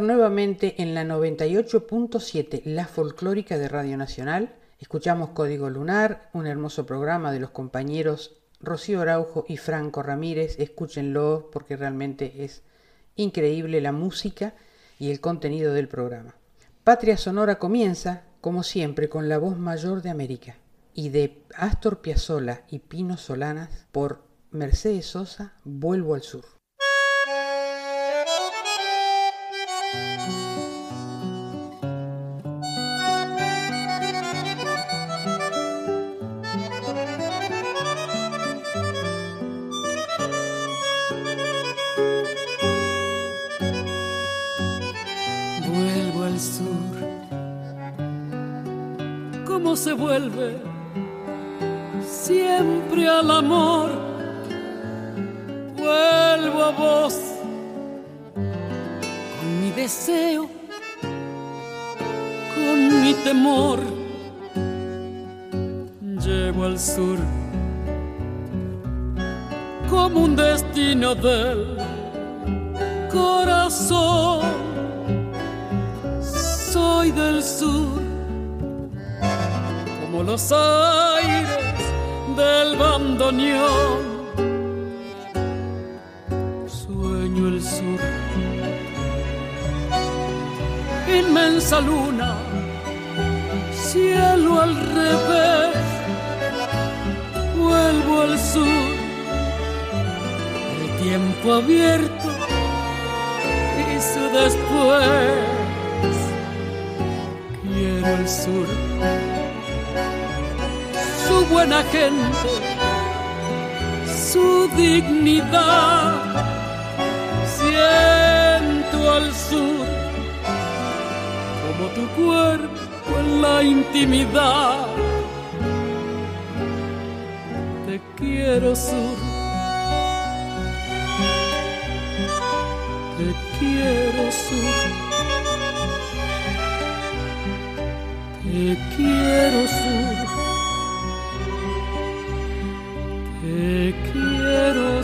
Nuevamente en la 98.7, la folclórica de Radio Nacional. Escuchamos Código Lunar, un hermoso programa de los compañeros Rocío Araujo y Franco Ramírez. Escúchenlo porque realmente es increíble la música y el contenido del programa. Patria Sonora comienza, como siempre, con la voz mayor de América y de Astor Piazzolla y Pino Solanas por Mercedes Sosa, Vuelvo al Sur. Se vuelve siempre al amor. Vuelvo a vos con mi deseo, con mi temor. Llevo al sur como un destino del corazón. Soy del sur los aires del bandoneón. Sueño el sur, inmensa luna, cielo al revés. Vuelvo al sur, el tiempo abierto y su después. Quiero el sur su buena gente, su dignidad. Siento al sur como tu cuerpo en la intimidad. Te quiero sur. Te quiero sur. Te quiero sur. Te quiero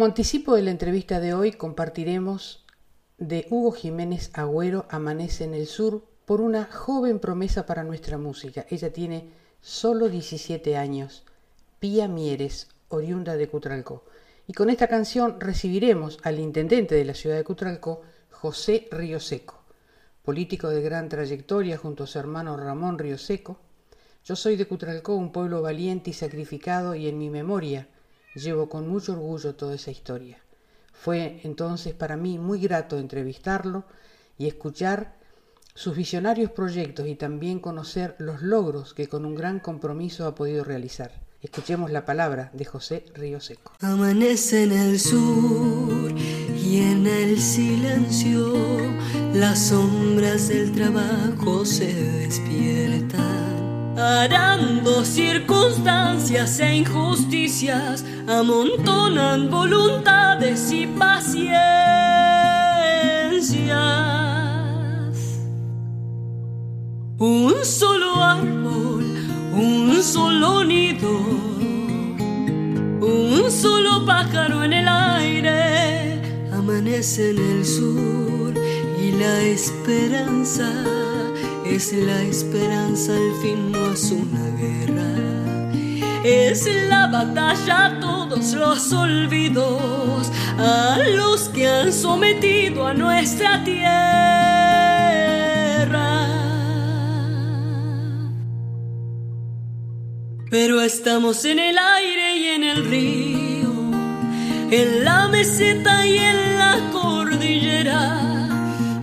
Como anticipo de la entrevista de hoy, compartiremos de Hugo Jiménez Agüero Amanece en el Sur por una joven promesa para nuestra música. Ella tiene solo 17 años, Pía Mieres, oriunda de Cutralcó. Y con esta canción recibiremos al intendente de la ciudad de Cutralcó, José Río Seco, político de gran trayectoria junto a su hermano Ramón Río Seco. Yo soy de Cutralcó, un pueblo valiente y sacrificado, y en mi memoria llevo con mucho orgullo toda esa historia. Fue entonces para mí muy grato entrevistarlo y escuchar sus visionarios proyectos y también conocer los logros que con un gran compromiso ha podido realizar. Escuchemos la palabra de José Río Seco. Amanece en el sur y en el silencio las sombras del trabajo se despiertan. Arando circunstancias e injusticias amontonan voluntades y paciencias. Un solo árbol, un solo nido, un solo pájaro en el aire, amanece en el sur y la esperanza es la esperanza, al fin no es una guerra. Es la batalla todos los olvidos, a los que han sometido a nuestra tierra. Pero estamos en el aire y en el río, en la meseta y en la cordillera,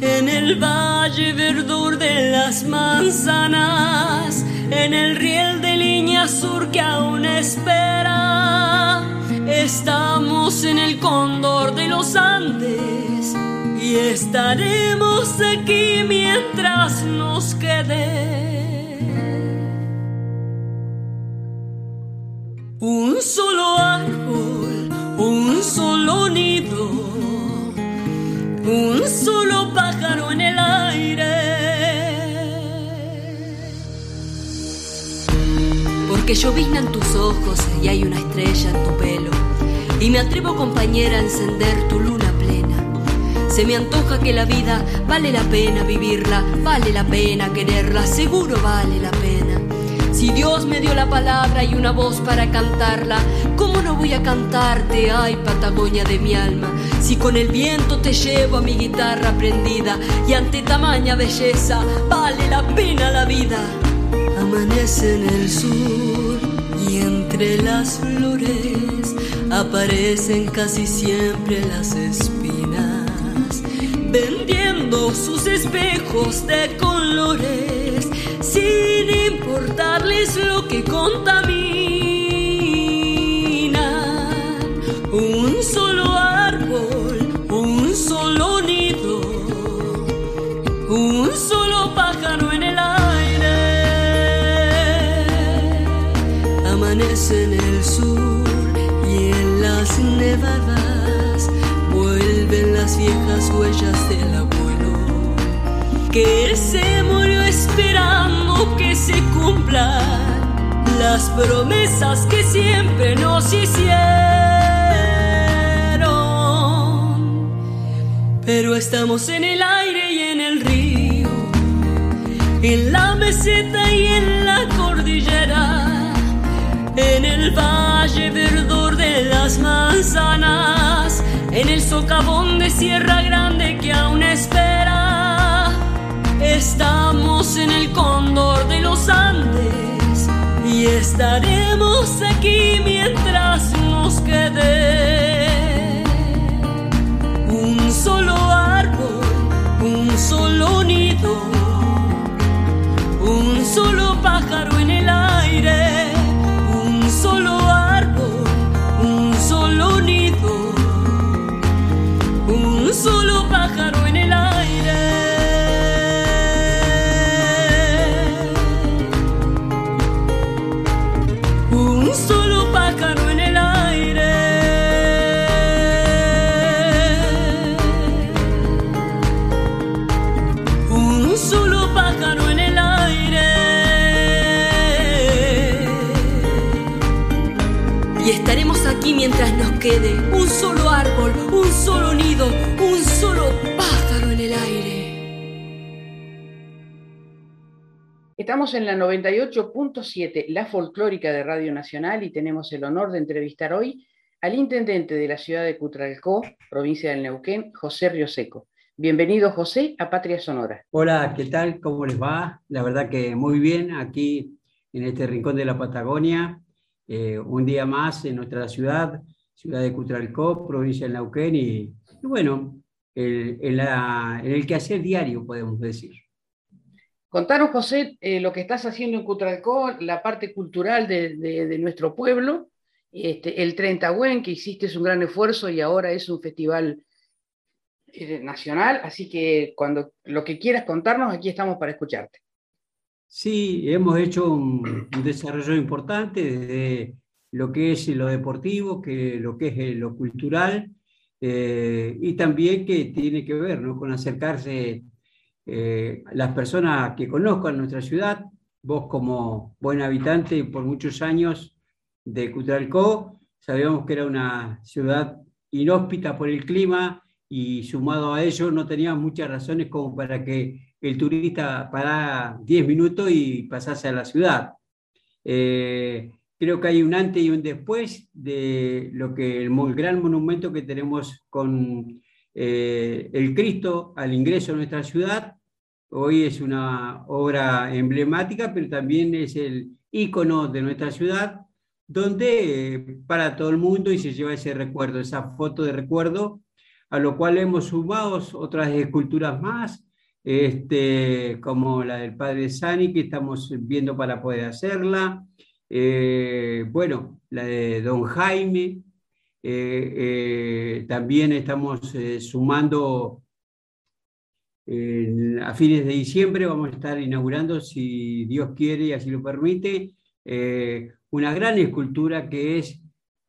en el valle verdor de las manzanas, en el riel de línea sur que aún espera. Estamos en el cóndor de los Andes y estaremos aquí mientras nos quede Un solo árbol, un solo nido, un solo pájaro en el aire. Porque lloviznan tus ojos y hay una estrella en tu pelo. Y me atrevo, compañera, a encender tu luna plena. Se me antoja que la vida vale la pena vivirla, vale la pena quererla, seguro vale la pena. Si Dios me dio la palabra y una voz para cantarla, ¿cómo no voy a cantarte, ay Patagonia de mi alma? Si con el viento te llevo a mi guitarra prendida y ante tamaña belleza vale la pena la vida. Amanece en el sur y entre las flores aparecen casi siempre las espinas, vendiendo sus espejos de colores sin importarles lo que contamina. Un solo En el sur y en las nevadas vuelven las viejas huellas del abuelo que se murió esperando que se cumplan las promesas que siempre nos hicieron. Pero estamos en el aire y en el río, en la meseta y en la cordillera, en el valle verdor de las manzanas, en el socavón de Sierra Grande que aún espera Estamos en el cóndor de los Andes y estaremos aquí mientras nos quede un solo árbol, un solo quede un solo árbol, un solo nido, un solo pájaro en el aire. Estamos en la 98.7, la folclórica de Radio Nacional, y tenemos el honor de entrevistar hoy al intendente de la ciudad de Cutralcó, provincia del Neuquén, José Rioseco. Bienvenido, José, a Patria Sonora. Hola, ¿qué tal? ¿Cómo les va? La verdad que muy bien aquí en este rincón de la Patagonia eh, un día más en nuestra ciudad, ciudad de Cutralcó, provincia de Neuquén, y, bueno, el, en, la, en, el quehacer diario, podemos decir. Contanos, José, eh, lo que estás haciendo en Cutralcó, la parte cultural de, de, nuestro pueblo, este, el 30 Buen, que hiciste es un gran esfuerzo y ahora es un festival eh, nacional, así que cuando lo que quieras contarnos, aquí estamos para escucharte. Sí, hemos hecho un, desarrollo importante desde lo que es lo deportivo, que lo que es lo cultural, eh, y también que tiene que ver ¿no? con acercarse eh, las personas que conozcan nuestra ciudad, vos como buen habitante por muchos años de Cutralcó, sabíamos que era una ciudad inhóspita por el clima y sumado a ello no teníamos muchas razones como para que el turista para 10 minutos y pasase a la ciudad. Eh, creo que hay un antes y un después de lo que el, gran monumento que tenemos con eh, el Cristo al ingreso a nuestra ciudad. Hoy es una obra emblemática, pero también es el ícono de nuestra ciudad, donde eh, para todo el mundo y se lleva ese recuerdo, esa foto de recuerdo, a lo cual hemos sumado otras esculturas más, este, como la del padre Sani, que estamos viendo para poder hacerla. Eh, bueno, la de don Jaime. Eh, eh, también estamos sumando a fines de diciembre, vamos a estar inaugurando, si Dios quiere y así lo permite, una gran escultura que es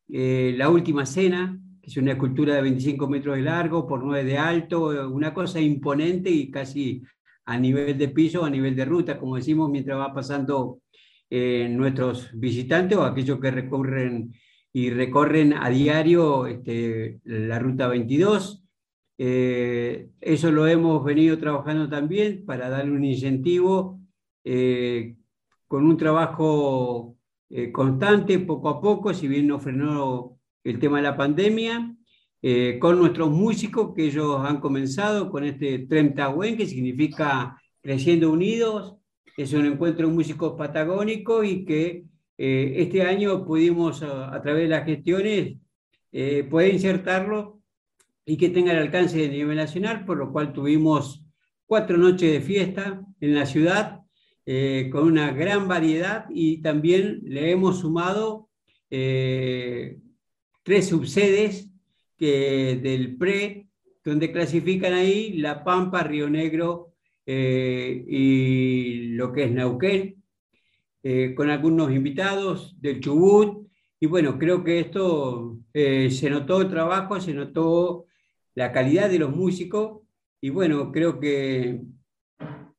La Última Cena, es una escultura de 25 metros de largo por 9 de alto, una cosa imponente y casi a nivel de piso, a nivel de ruta, como decimos, mientras va pasando eh, nuestros visitantes o aquellos que recorren y recorren a diario este, la ruta 22. Eh, eso lo hemos venido trabajando también para darle un incentivo eh, con un trabajo constante, poco a poco, si bien no frenó el tema de la pandemia, eh, con nuestros músicos que ellos han comenzado con este Tremtahuen, que significa Creciendo Unidos. Es un encuentro de músicos patagónicos y que eh, este año pudimos, a, través de las gestiones, eh, poder insertarlo y que tenga el alcance de nivel nacional, por lo cual tuvimos cuatro noches de fiesta en la ciudad, con una gran variedad y también le hemos sumado tres subsedes que, del PRE, donde clasifican ahí La Pampa, Río Negro eh, y lo que es Neuquén, eh, con algunos invitados del Chubut. Y bueno, creo que esto eh, se notó el trabajo, se notó la calidad de los músicos y bueno, creo que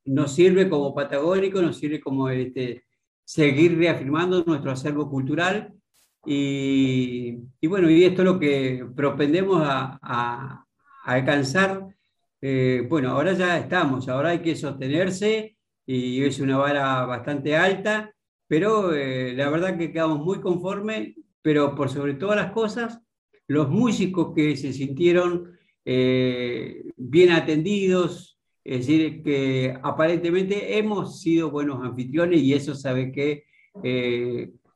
nos sirve como patagónico, nos sirve como este, seguir reafirmando nuestro acervo cultural y, bueno, y esto es lo que propendemos a, alcanzar. Eh, bueno, ahora ya estamos, ahora hay que sostenerse y es una vara bastante alta, pero eh, la verdad que quedamos muy conformes, pero por sobre todas las cosas, los músicos que se sintieron eh, bien atendidos, es decir, que aparentemente hemos sido buenos anfitriones y eso sabe que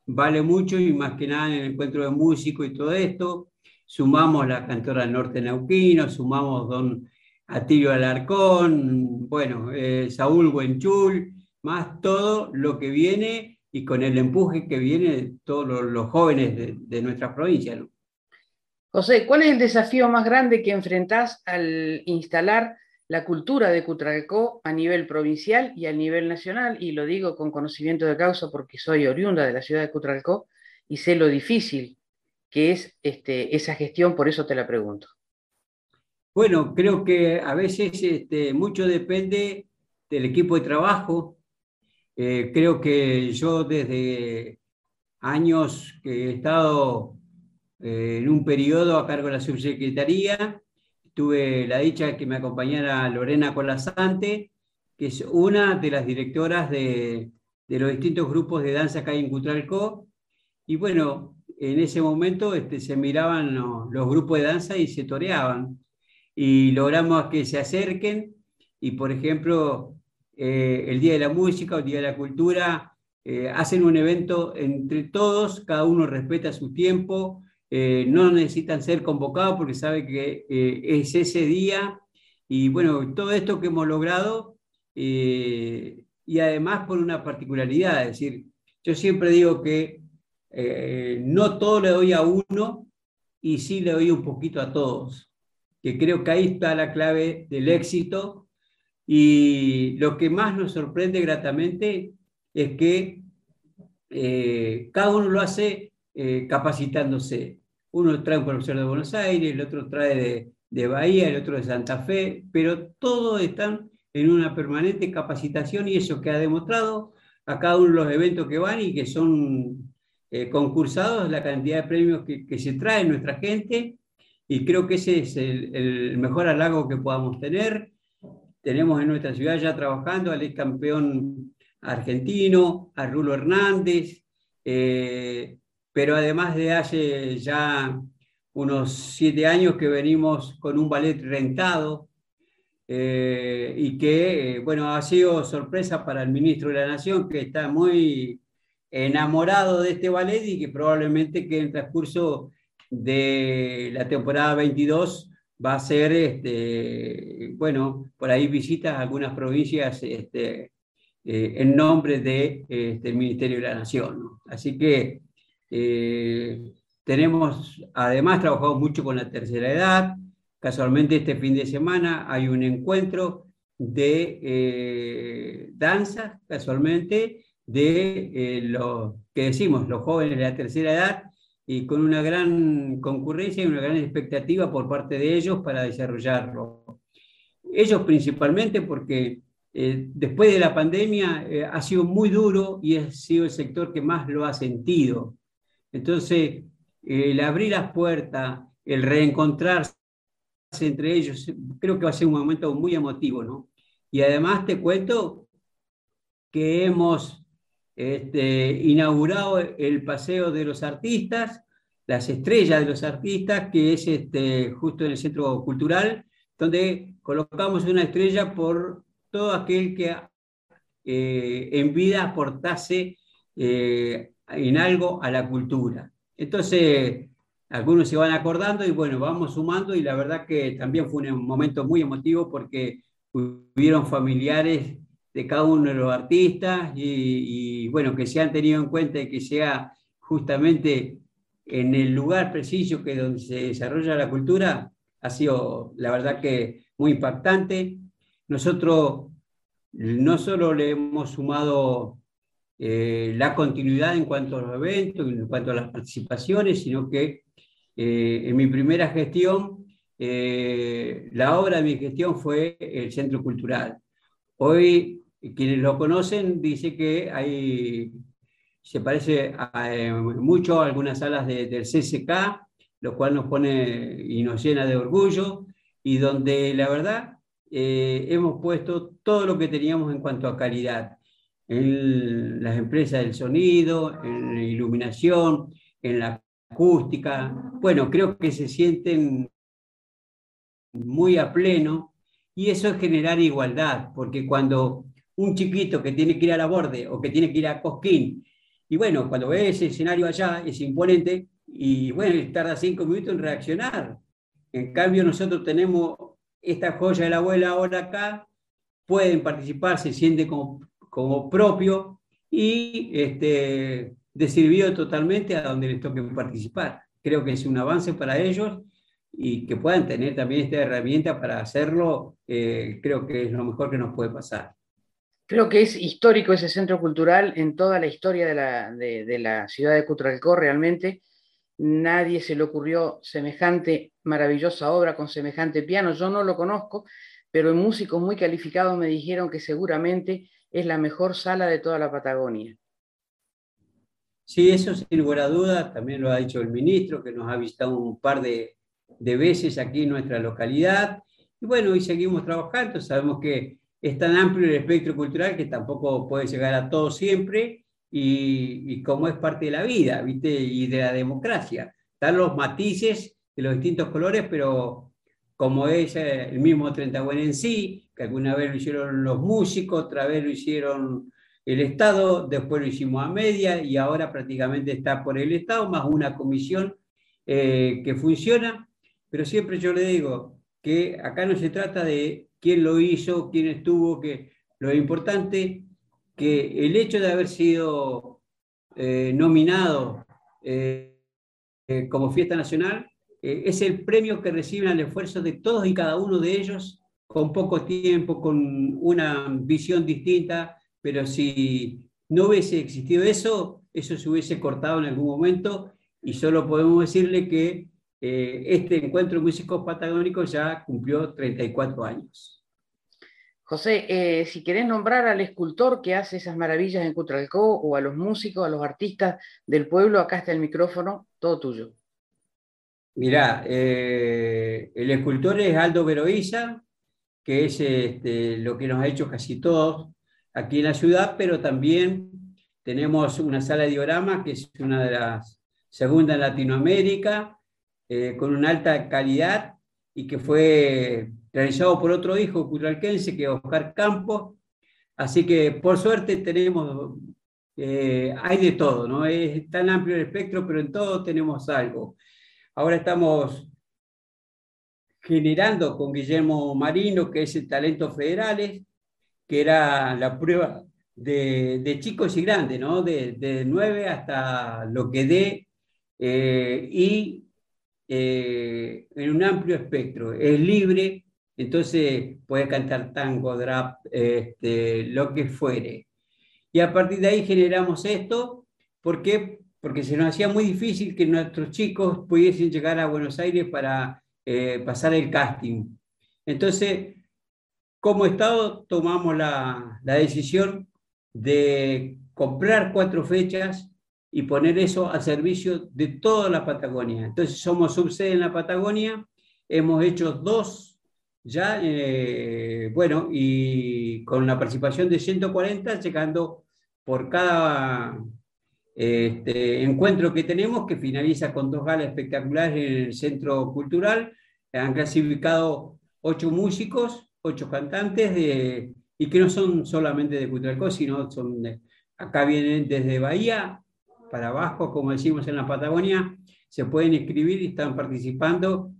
vale mucho y más que nada en el encuentro de músicos y todo esto. Sumamos la cantora norte neuquino, sumamos don Atilio Alarcón, bueno, eh, Saúl Buenchul, más todo lo que viene y con el empuje que viene todos los, jóvenes de, de, nuestra provincia. José, ¿cuál es el desafío más grande que enfrentás al instalar la cultura de Cutralcó a nivel provincial y a nivel nacional, y lo digo con conocimiento de causa porque soy oriunda de la ciudad de Cutralcó y sé lo difícil que es este, esa gestión, por eso te la pregunto. Bueno, creo que a veces este, mucho depende del equipo de trabajo. Eh, creo que yo desde años que he estado eh, en un periodo a cargo de la subsecretaría, tuve la dicha de que me acompañara Lorena Colasante, que es una de las directoras de, los distintos grupos de danza hay en Cutralcó. Y bueno, en ese momento este, se miraban los, grupos de danza y se toreaban. Y logramos que se acerquen y, por ejemplo, eh, el Día de la Música o el Día de la Cultura, eh, hacen un evento entre todos, cada uno respeta su tiempo, eh, no necesitan ser convocados porque sabe que es ese día. Y bueno, todo esto que hemos logrado, y además por una particularidad, es decir, yo siempre digo que no todo le doy a uno y sí le doy un poquito a todos, que creo que ahí está la clave del éxito. Y lo que más nos sorprende gratamente es que eh, cada uno lo hace eh, capacitándose. Uno trae un profesor de Buenos Aires, el otro trae de, de, Bahía, el otro de Santa Fe, pero todos están en una permanente capacitación y eso que ha demostrado a cada uno de los eventos que van y que son eh, concursados, la cantidad de premios que, que, se trae nuestra gente y creo que ese es el, el mejor halago que podamos tener. Tenemos en nuestra ciudad ya trabajando al ex campeón argentino, a Rulo Hernández, eh, pero además de hace ya unos siete años que venimos con un ballet rentado eh, y que, bueno, ha sido sorpresa para el ministro de la Nación, que está muy enamorado de este ballet y que probablemente que en transcurso de la temporada 22 va a ser, este, bueno, por ahí visitas algunas provincias este, eh, en nombre del de, este, Ministerio de la Nación. Así que eh, tenemos, además, trabajado mucho con la tercera edad. Casualmente este fin de semana hay un encuentro de eh, danza, casualmente, de los que decimos, los jóvenes de la tercera edad, y con una gran concurrencia y una gran expectativa por parte de ellos para desarrollarlo. Ellos principalmente porque eh, después de la pandemia eh, ha sido muy duro y ha sido el sector que más lo ha sentido. Entonces, el abrir las puertas, el reencontrarse entre ellos, creo que va a ser un momento muy emotivo, ¿no? Y además te cuento que hemos este, inaugurado el Paseo de los Artistas, las estrellas de los artistas, que es este, justo en el Centro Cultural, donde colocamos una estrella por todo aquel que eh, en vida aportase eh, en algo a la cultura. Entonces, algunos se van acordando y bueno, vamos sumando y la verdad que también fue un momento muy emotivo porque hubieron familiares de cada uno de los artistas y, bueno, que se han tenido en cuenta y que sea justamente en el lugar preciso que donde se desarrolla la cultura, ha sido la verdad que muy impactante. Nosotros no solo le hemos sumado eh, la continuidad en cuanto a los eventos, en cuanto a las participaciones, sino que eh, en mi primera gestión, eh, la obra de mi gestión fue el Centro Cultural. Hoy quienes lo conocen dice que hay, se parece eh, mucho a algunas salas del CCK, lo cual nos pone y nos llena de orgullo, y donde la verdad eh, hemos puesto todo lo que teníamos en cuanto a calidad, en las empresas del sonido, en la iluminación, en la acústica. Bueno, creo que se sienten muy a pleno y eso es generar igualdad, porque cuando un chiquito que tiene que ir a la borde o que tiene que ir a Cosquín. Y bueno, cuando ve ese escenario allá, es imponente, y bueno, tarda cinco minutos en reaccionar. En cambio, nosotros tenemos esta joya de la abuela ahora acá, pueden participar, se siente como, como propio y este, de totalmente a donde les toque participar. Creo que es un avance para ellos y que puedan tener también esta herramienta para hacerlo, eh, creo que es lo mejor que nos puede pasar. Creo que es histórico ese centro cultural en toda la historia de la, de, la ciudad de Cutralcó, realmente. Nadie se le ocurrió semejante maravillosa obra con semejante piano. Yo no lo conozco, pero músicos muy calificados me dijeron que seguramente es la mejor sala de toda la Patagonia. Sí, eso sin lugar a duda, también lo ha dicho el ministro, que nos ha visitado un par de, de veces aquí en nuestra localidad. Y bueno, seguimos trabajando, sabemos que es tan amplio el espectro cultural que tampoco puede llegar a todo siempre y, como es parte de la vida, ¿viste? Y de la democracia. Están los matices de los distintos colores, pero como es el mismo 30 en sí, que alguna vez lo hicieron los músicos, otra vez lo hicieron el Estado, después lo hicimos a media y ahora prácticamente está por el Estado, más una comisión eh, que funciona, pero siempre yo le digo que acá no se trata de quién lo hizo, quién estuvo, que lo importante que el hecho de haber sido eh, nominado eh, como fiesta nacional es el premio que reciben al esfuerzo de todos y cada uno de ellos con poco tiempo, con una visión distinta, pero si no hubiese existido eso, eso se hubiese cortado en algún momento y solo podemos decirle que eh, este encuentro de músicos patagónicos ya cumplió 34 años. José, eh, si querés nombrar al escultor que hace esas maravillas en Cutralcó o a los músicos, a los artistas del pueblo, acá está el micrófono, todo tuyo. Mirá, eh, el escultor es Aldo Veroiza, que es este, lo que nos ha hecho casi todos aquí en la ciudad, pero también tenemos una sala de diorama que es una de las segundas en Latinoamérica, eh, con una alta calidad y que fue realizado por otro hijo culturalquense, que es Oscar Campos. Así que por suerte tenemos, eh, hay de todo, ¿no? Es tan amplio el espectro, pero en todo tenemos algo. Ahora estamos generando con Guillermo Marino, que es el Talento Federales, que era la prueba de, chicos y grandes, ¿no? De, de 9 hasta lo que dé, eh, y eh, en un amplio espectro. Es libre, entonces puede cantar tango, rap, este, lo que fuere. Y a partir de ahí generamos esto, ¿por qué? Porque se nos hacía muy difícil que nuestros chicos pudiesen llegar a Buenos Aires para eh, pasar el casting. Entonces, como Estado tomamos la, decisión de comprar cuatro fechas y poner eso al servicio de toda la Patagonia. Entonces somos subsede en la Patagonia, hemos hecho dos ya, eh, bueno, y con la participación de 140, llegando por cada este encuentro que tenemos, que finaliza con dos galas espectaculares en el Centro Cultural. Han clasificado ocho músicos, ocho cantantes, de, y que no son solamente de Cutralcó, sino son acá vienen desde Bahía para abajo, como decimos en la Patagonia, se pueden inscribir y están participando,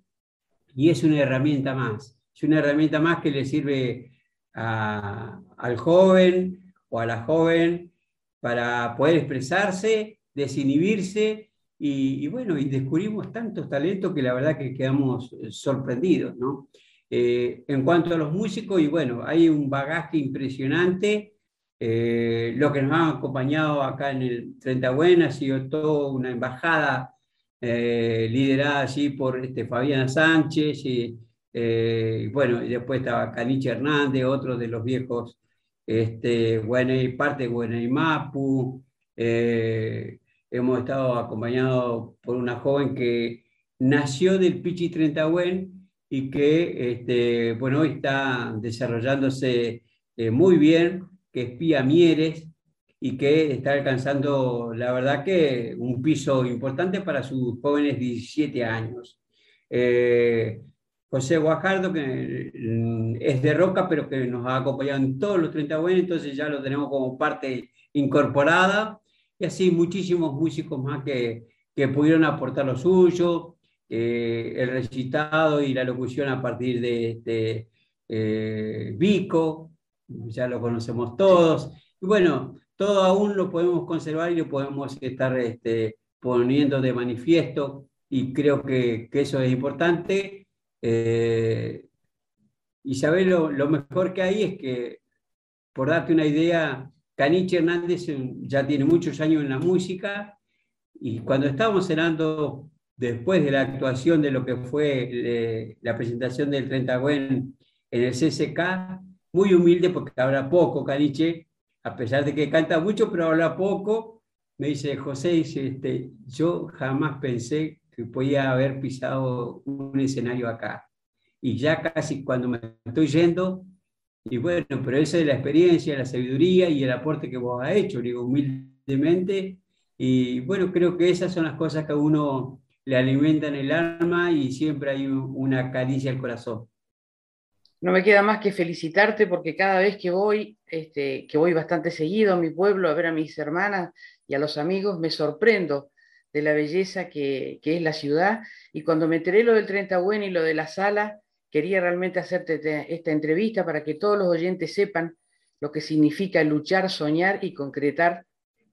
y es una herramienta más. Es una herramienta más que le sirve al joven o a la joven para poder expresarse, desinhibirse y, bueno, y descubrimos tantos talentos que la verdad que quedamos eh, sorprendidos, ¿no? Eh, en cuanto a los músicos, y bueno, hay un bagaje impresionante. Eh, lo que nos han acompañado acá en el 30 Buena ha sido toda una embajada liderada allí por este, Fabiana Sánchez, y bueno, y después estaba Caniche Hernández, otro de los viejos este, parte de Guanaymapu, eh, hemos estado acompañados por una joven que nació del Pichi Trentahuen y que este, bueno, hoy está desarrollándose eh, muy bien, que es Pía Mieres y que está alcanzando, la verdad que un piso importante para sus jóvenes 17 años. Eh, José Guajardo, que mm, es de Roca, pero que nos ha acompañado en todos los 30 buenos, entonces ya lo tenemos como parte incorporada, y así muchísimos músicos más que, que pudieron aportar lo suyo, eh, el recitado y la locución a partir de, este Vico, ya lo conocemos todos, y bueno, todo aún lo podemos conservar y lo podemos estar este, poniendo de manifiesto, y creo que, que eso es importante. Eh, Isabel, lo, mejor que hay es que, por darte una idea, Caniche Hernández ya tiene muchos años en la música. Y cuando estábamos cenando después de la actuación de lo que fue la presentación del 30 Gwen en el CCK, muy humilde porque habla poco Caniche, a pesar de que canta mucho, pero habla poco, me dice, José, dice, este, yo jamás pensé que podía haber pisado un escenario acá. Y ya casi cuando me estoy yendo, y bueno, pero esa es la experiencia, la sabiduría y el aporte que vos has hecho, digo, humildemente. Y bueno, creo que esas son las cosas que a uno le alimentan el alma y siempre hay una caricia al corazón. No me queda más que felicitarte porque cada vez que voy, este, que voy bastante seguido a mi pueblo a ver a mis hermanas y a los amigos, me sorprendo de la belleza que, es la ciudad. Y cuando me enteré lo del 30 Buen y lo de la sala, quería realmente hacerte esta entrevista para que todos los oyentes sepan lo que significa luchar, soñar y concretar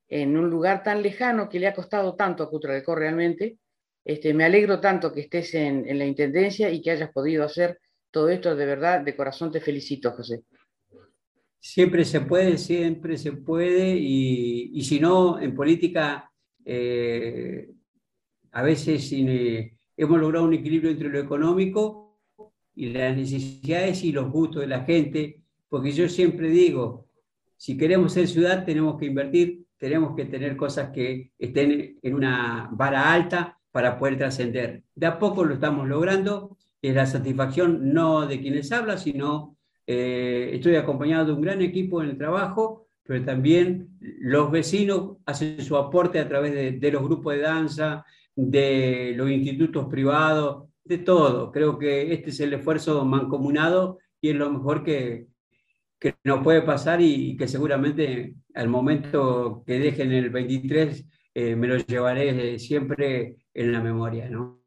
en un lugar tan lejano que le ha costado tanto a Cutralcó realmente. Este, me alegro tanto que estés en, la Intendencia y que hayas podido hacer todo esto, de verdad, de corazón te felicito, José. Siempre se puede, siempre se puede, y, si no, en política, eh, a veces eh, hemos logrado un equilibrio entre lo económico y las necesidades y los gustos de la gente, porque yo siempre digo, si queremos ser ciudad tenemos que invertir, tenemos que tener cosas que estén en una vara alta para poder trascender. De a poco lo estamos logrando, es la satisfacción no de quienes hablan, sino eh, estoy acompañado de un gran equipo en el trabajo, pero también los vecinos hacen su aporte a través de, los grupos de danza, de los institutos privados, de todo. Creo que este es el esfuerzo mancomunado y es lo mejor que, que nos puede pasar y, que seguramente al momento que dejen el 23 eh, me lo llevaré siempre en la memoria, ¿no?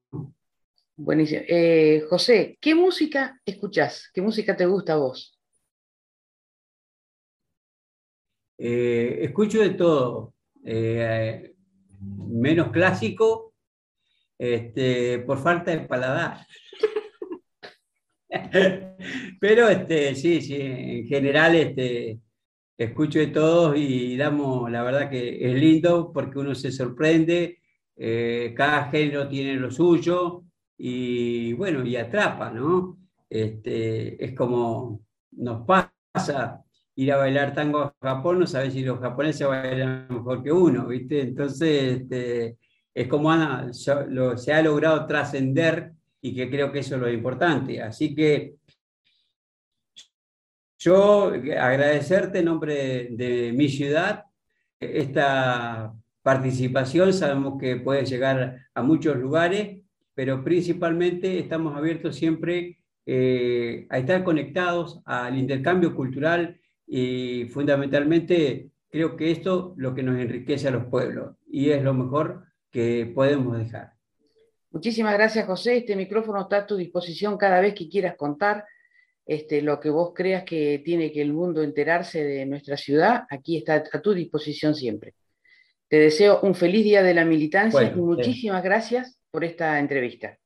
Buenísimo. Eh, José, ¿qué música escuchás? ¿Qué música te gusta a vos? Eh, escucho de todo, menos clásico, este, por falta de paladar. Pero este, sí, sí, en general este, escucho de todos y damos, la verdad que es lindo porque uno se sorprende, eh, cada género tiene lo suyo y bueno, y atrapa, ¿no? Este, es como nos pasa ir a bailar tango a Japón, no sabes si los japoneses bailan mejor que uno, ¿viste? Entonces, este, es como se ha logrado trascender y que creo que eso es lo importante. Así que yo agradecerte en nombre de, mi ciudad esta participación, sabemos que puede llegar a muchos lugares, pero principalmente estamos abiertos siempre eh, a estar conectados al intercambio cultural y fundamentalmente creo que esto lo que nos enriquece a los pueblos y es lo mejor que podemos dejar. Muchísimas gracias, José. Este micrófono está a tu disposición cada vez que quieras contar este, lo que vos creas que tiene que el mundo enterarse de nuestra ciudad. Aquí está a tu disposición siempre. Te deseo un feliz día de la militancia y muchísimas gracias por esta entrevista.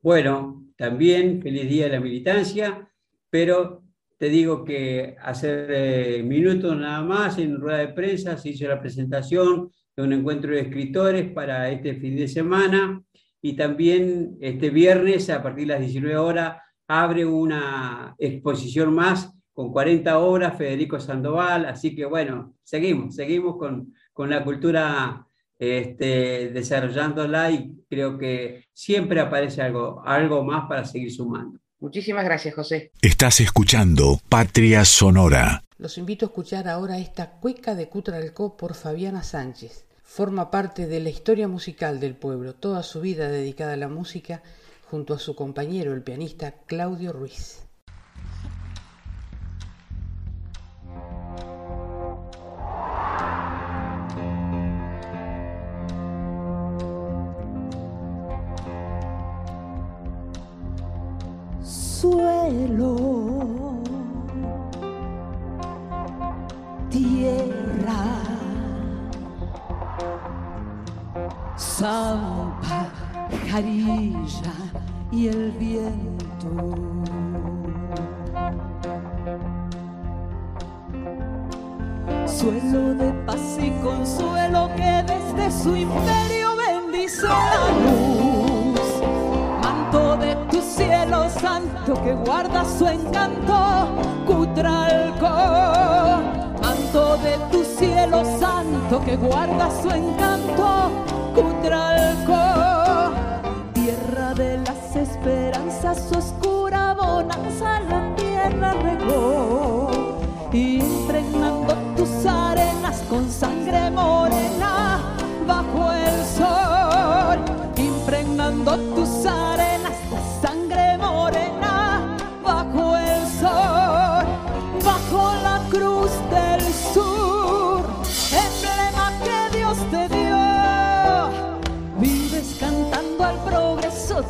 Bueno, también feliz día de la militancia, pero te digo que hace eh, minutos nada más en rueda de prensa se hizo la presentación un encuentro de escritores para este fin de semana y también este viernes a partir de las 19 horas abre una exposición más con 40 obras, Federico Sandoval, así que bueno, seguimos, seguimos con, con la cultura este, desarrollándola y creo que siempre aparece algo, algo más para seguir sumando. Muchísimas gracias, José. Estás escuchando Patria Sonora. Los invito a escuchar ahora esta cueca de Cutralcó por Fabiana Sánchez forma parte de la historia musical del pueblo, toda su vida dedicada a la música, junto a su compañero, el pianista Claudio Ruiz. Suelo, tierra Zampa, jarilla y el viento. Suelo de paz y consuelo que desde su imperio bendice la luz. De tu cielo santo que guarda su encanto, Cutralco. Manto de tu cielo santo que guarda su encanto,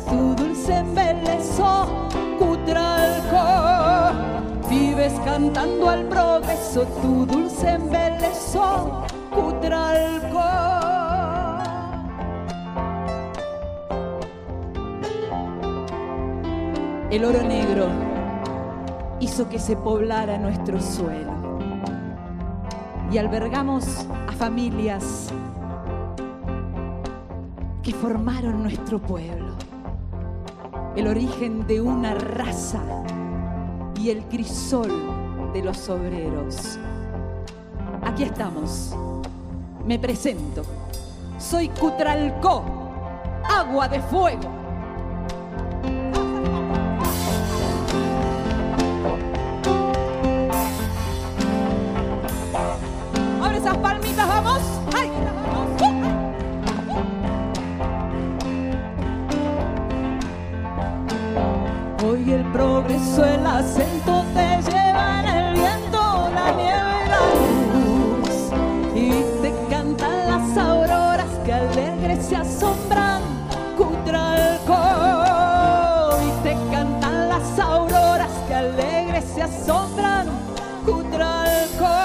tu dulce embeleso, Cutralco. Vives cantando al progreso, tu dulce embeleso, Cutralco. El oro negro hizo que se poblara nuestro suelo y albergamos a familias que formaron nuestro pueblo, el origen de una raza y el crisol de los obreros. Aquí estamos, me presento, soy Cutralcó, agua de fuego acento te lleva en el viento, la nieve y la luz. Y te cantan las auroras que alegres se asombran, Cutralco. Y te cantan las auroras que alegres se asombran, Cutralco.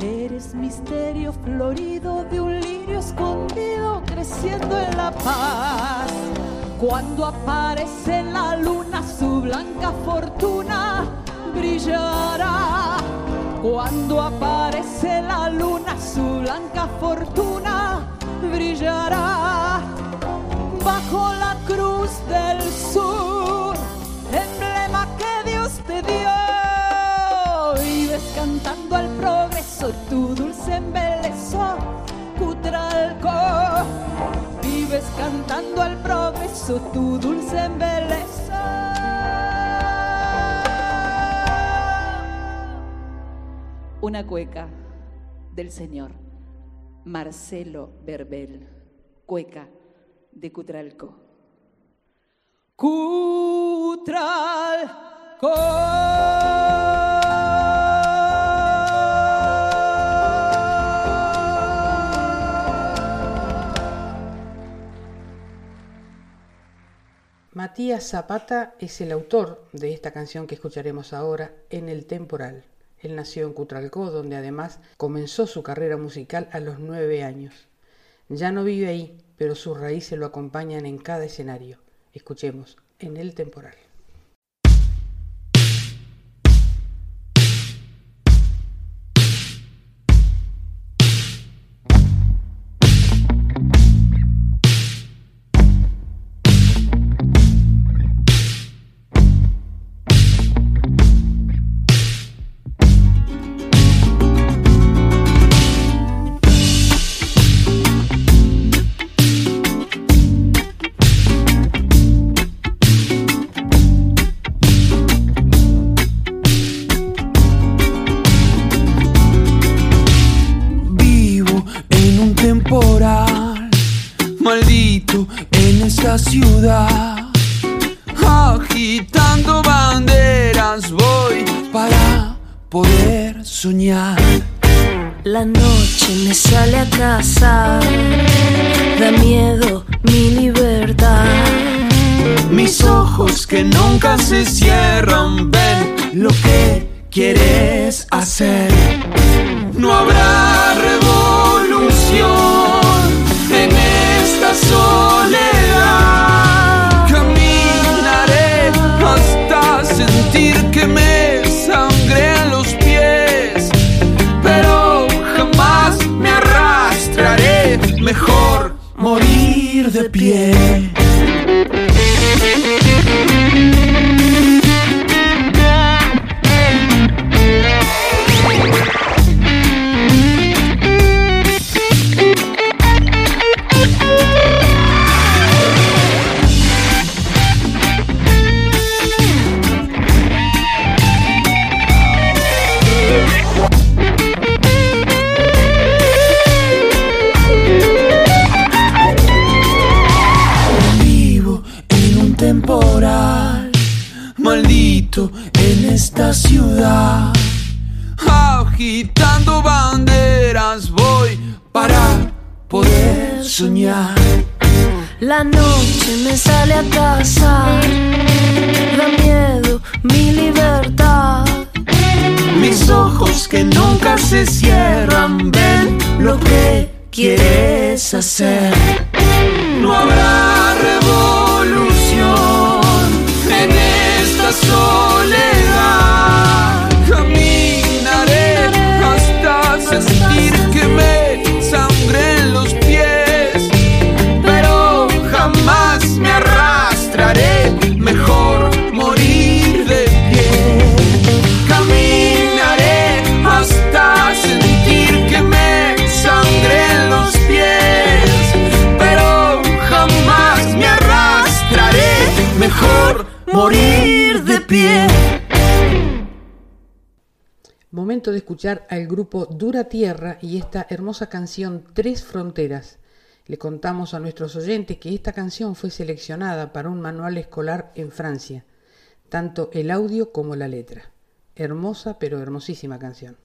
Eres misterio florido de un lirio escondido creciendo en la paz cuando aparece la luna, su blanca fortuna brillará. Cuando aparece la luna, su blanca fortuna brillará. Bajo la cruz del sur, emblema que Dios te dio. Vives cantando al progreso, tu dulce embeleso, Cutralco cantando al progreso tu dulce embeleza. Una cueca del señor Marcelo Berbel, cueca de Cutralco. Cutralco. Matías Zapata es el autor de esta canción que escucharemos ahora, En el Temporal. Él nació en Cutralcó, donde además comenzó su carrera musical a los nueve años. Ya no vive ahí, pero sus raíces lo acompañan en cada escenario. Escuchemos, En el Temporal. nunca se cierran. Ven lo que quieres hacer. No habrá revolución en esta soledad. Caminaré hasta sentir que me sangren los pies, pero jamás me arrastraré. Mejor morir de pie. escuchar al grupo Dura Tierra y esta hermosa canción Tres Fronteras. Le contamos a nuestros oyentes que esta canción fue seleccionada para un manual escolar en Francia, tanto el audio como la letra. Hermosa pero hermosísima canción.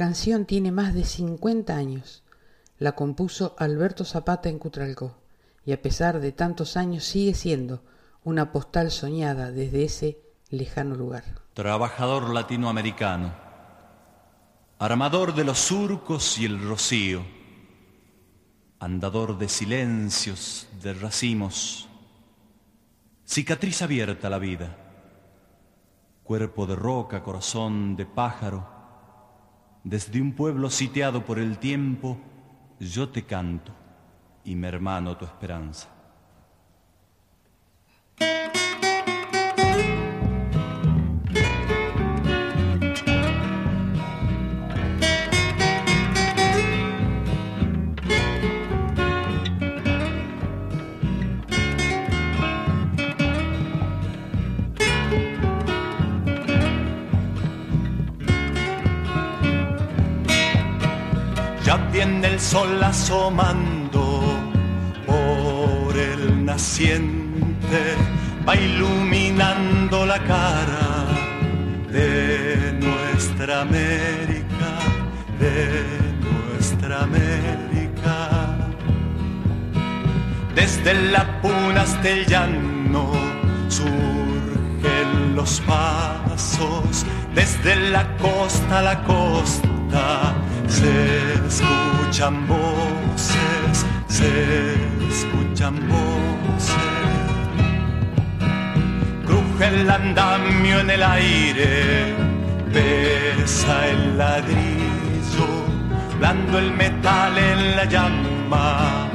Canción tiene más de 50 años. La compuso Alberto Zapata en Cutralcó y a pesar de tantos años sigue siendo una postal soñada desde ese lejano lugar. Trabajador latinoamericano, armador de los surcos y el rocío, andador de silencios, de racimos, cicatriz abierta la vida, cuerpo de roca, corazón de pájaro, desde un pueblo sitiado por el tiempo, yo te canto y mi hermano tu esperanza. Viene el sol asomando por el naciente, va iluminando la cara de nuestra América, de nuestra América. Desde la puna hasta el llano surgen los pasos, desde la costa a la costa se escuchan voces, se escuchan voces. Cruje el andamio en el aire, pesa el ladrillo, blando el metal en la llama,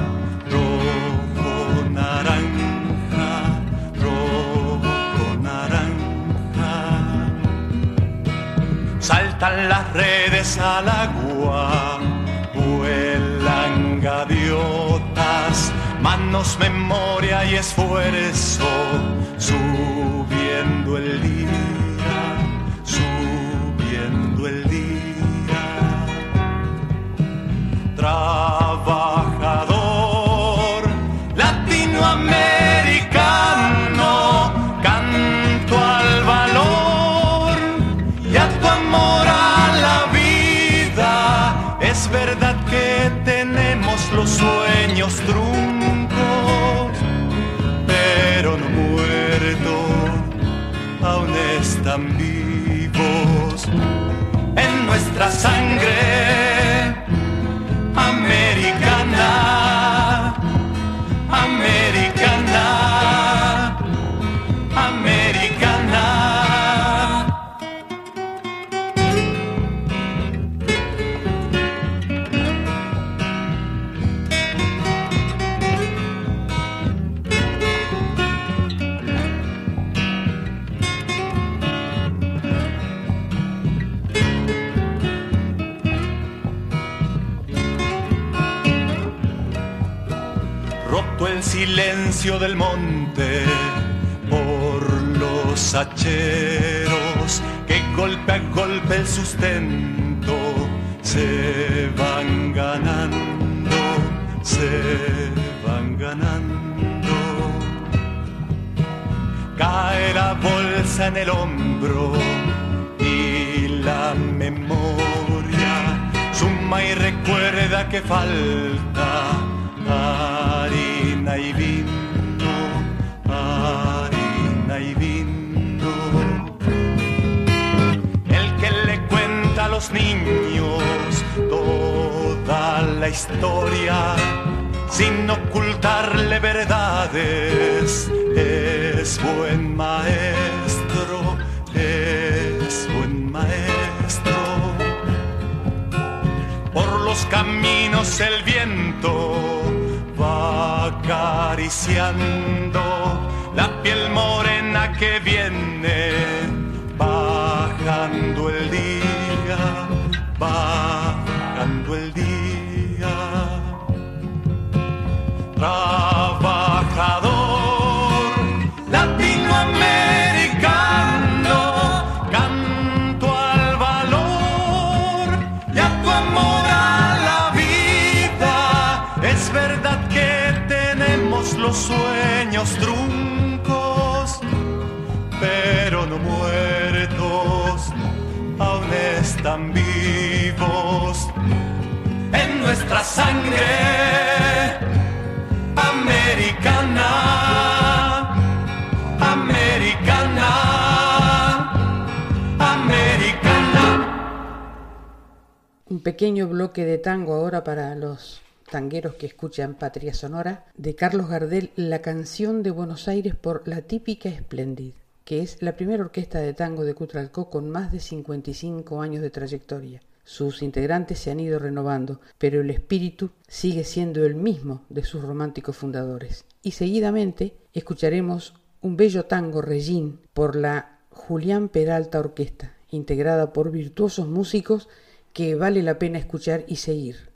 Saltan las redes al agua, vuelan gaviotas, manos, memoria y esfuerzo, subiendo el día, subiendo el día. Trabajador sangre del monte por los hacheros que golpe a golpe el sustento se van ganando, se van ganando. Cae la bolsa en el hombro y la memoria suma y recuerda que falta harina y vino, los niños toda la historia sin ocultarle verdades es buen maestro, es buen maestro. Por los caminos el viento va acariciando la piel morena que viene bajando el día, bajando el día. Trabajador latinoamericano, canto al valor y a tu amor a la vida. Es verdad que tenemos los sueños truncos, pero no muertos, aún están vivos nuestra sangre americana, americana, americana. Un pequeño bloque de tango ahora para los tangueros que escuchan Patria Sonora, de Carlos Gardel, La canción de Buenos Aires por La Típica Esplendid que es la primera orquesta de tango de Cutralcó con más de 55 años de trayectoria. Sus integrantes se han ido renovando, pero el espíritu sigue siendo el mismo de sus románticos fundadores. Y seguidamente escucharemos un bello tango Regín por la Julián Peralta Orquesta, integrada por virtuosos músicos que vale la pena escuchar y seguir.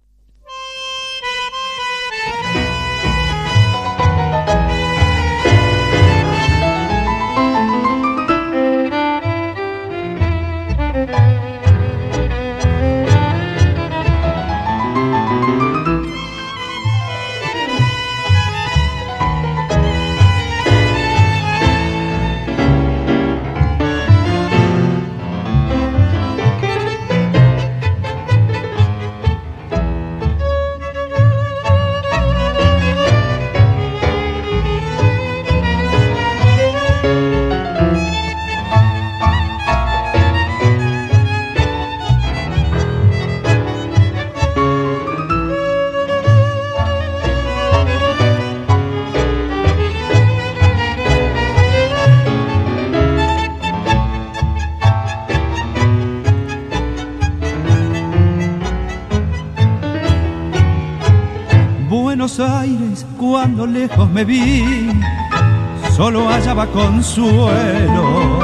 Hallaba consuelo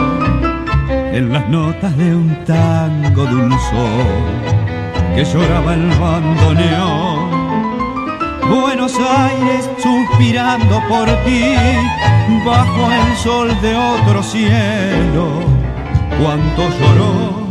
en las notas de un tango dulzor que lloraba el bandoneón. Buenos Aires suspirando por ti, bajo el sol de otro cielo, cuánto lloró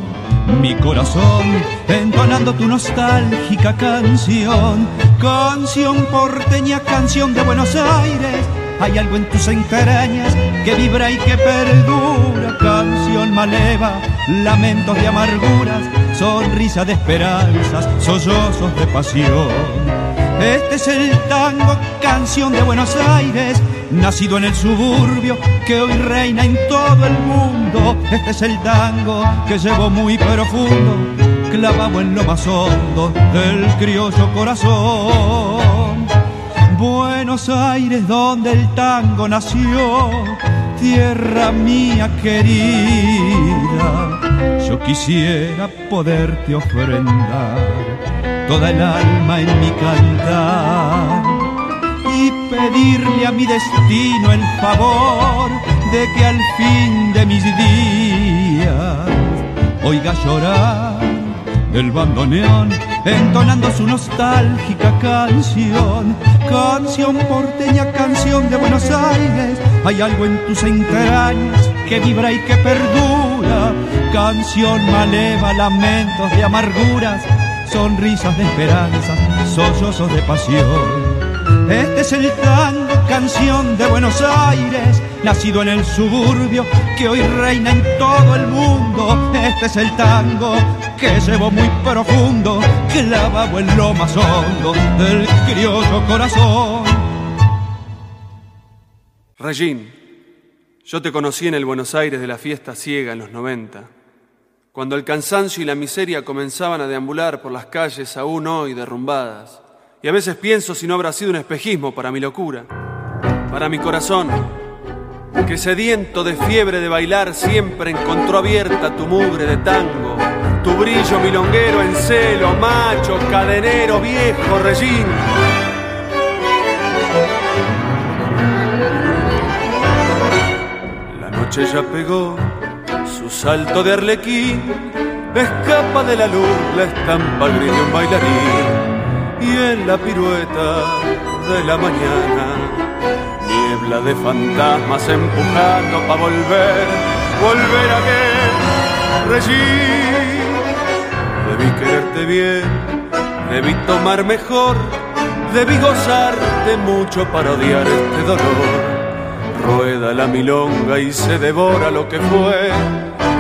mi corazón entonando tu nostálgica canción, canción porteña, canción de Buenos Aires. Hay algo en tus entrañas que vibra y que perdura, canción maleva, lamentos de amarguras, sonrisa de esperanzas, sollozos de pasión. Este es el tango, canción de Buenos Aires, nacido en el suburbio que hoy reina en todo el mundo. Este es el tango que llevo muy profundo, clavado en lo más hondo del criollo corazón. Buenos Aires, donde el tango nació, tierra mía querida. Yo quisiera poderte ofrendar toda el alma en mi cantar y pedirle a mi destino el favor de que al fin de mis días oiga llorar del bandoneón entonando su nostálgica canción, canción porteña, canción de Buenos Aires. Hay algo en tus entrañas que vibra y que perdura, canción maleva, lamentos de amarguras sonrisas de esperanza, sollozos de pasión. Este es el tango, canción de Buenos Aires, nacido en el suburbio que hoy reina en todo el mundo. Este es el tango que llevo muy profundo, clavado en lo más hondo del criollo corazón. Regín, yo te conocí en el Buenos Aires de la fiesta ciega en los 90 cuando el cansancio y la miseria comenzaban a deambular por las calles aún hoy derrumbadas. Y a veces pienso si no habrá sido un espejismo para mi locura, para mi corazón, que sediento de fiebre de bailar siempre encontró abierta tu mugre de tango, tu brillo milonguero en celo, macho, cadenero, viejo, rellín. La noche ya pegó su salto de arlequín escapa de la luz la estampa gris de un bailarín y en la pirueta de la mañana niebla de fantasmas empujando para volver, volver a que regir. Bien, debí tomar mejor, debí gozarte mucho para odiar este dolor. Rueda la milonga y se devora lo que fue.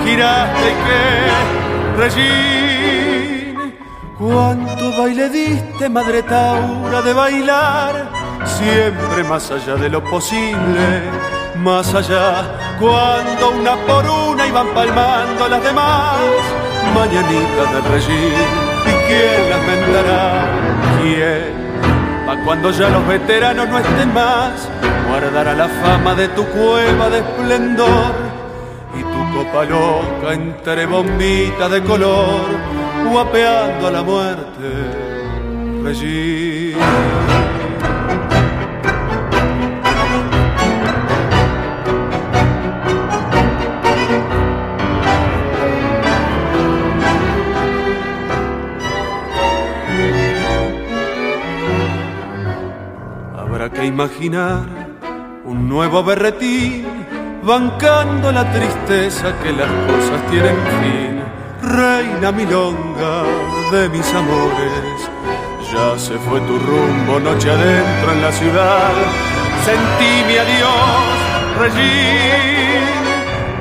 Giraste y Regín, cuánto baile diste, madre Taura, de bailar, siempre más allá de lo posible, más allá, cuando una por una iban palmando las demás, mañanitas del Regín, ¿y quién las vendará? ¿Quién? Pa' cuando ya los veteranos no estén más, guardará la fama de tu cueva de esplendor y tu copa loca entre bombitas de color, guapeando a la muerte, Regina. Imaginar un nuevo berretín bancando la tristeza que las cosas tienen fin. Reina milonga de mis amores, ya se fue tu rumbo noche adentro en la ciudad. Sentí mi adiós, Regín.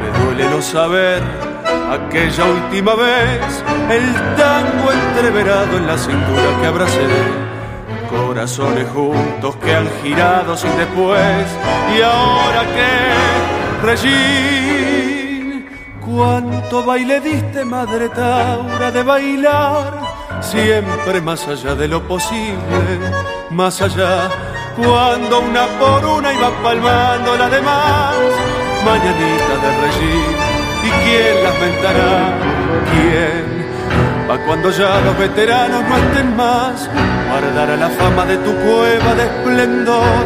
Me duele no saber aquella última vez, el tango entreverado en la cintura que abracé corazones juntos que han girado sin después. Y ahora que, Regín, cuánto baile diste, madre Taura, de bailar, siempre más allá de lo posible, más allá, cuando una por una iba palmando las demás, mañanita de Regín, ¿y quién las ventará? ¿Quién? Pa' cuando ya los veteranos no estén más, guardará la fama de tu cueva de esplendor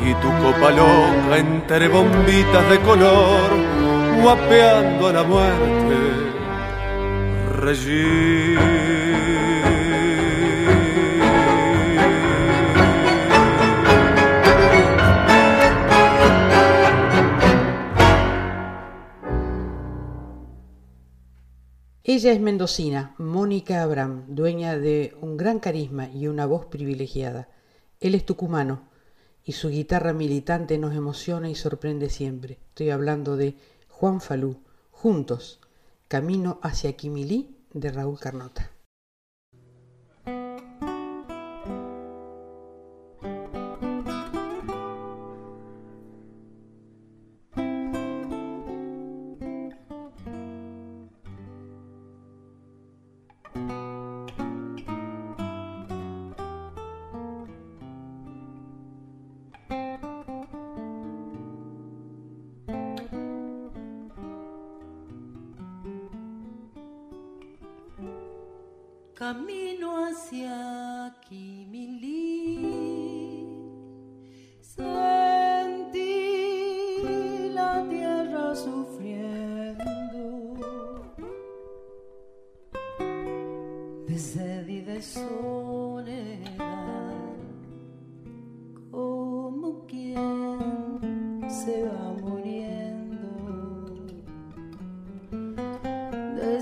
y tu copa loca entre bombitas de color, guapeando a la muerte. Ella es mendocina, Mónica Abraham, dueña de un gran carisma y una voz privilegiada. Él es tucumano y su guitarra militante nos emociona y sorprende siempre. Estoy hablando de Juan Falú, Juntos, Camino hacia Quimilí de Raúl Carnota. Camino hacia Quimilí, sentí la tierra sufriendo. De sed y de soledad, como quien se va muriendo. De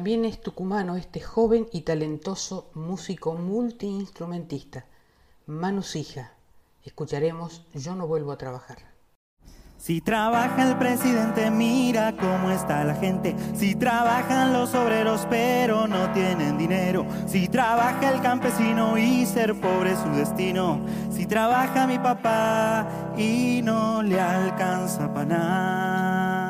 También es tucumano este joven y talentoso músico multiinstrumentista, Manu Sija. Escucharemos Yo no vuelvo a trabajar. Si trabaja el presidente, mira cómo está la gente. Si trabajan los obreros, pero no tienen dinero. Si trabaja el campesino y ser pobre es su destino. Si trabaja mi papá y no le alcanza para nada.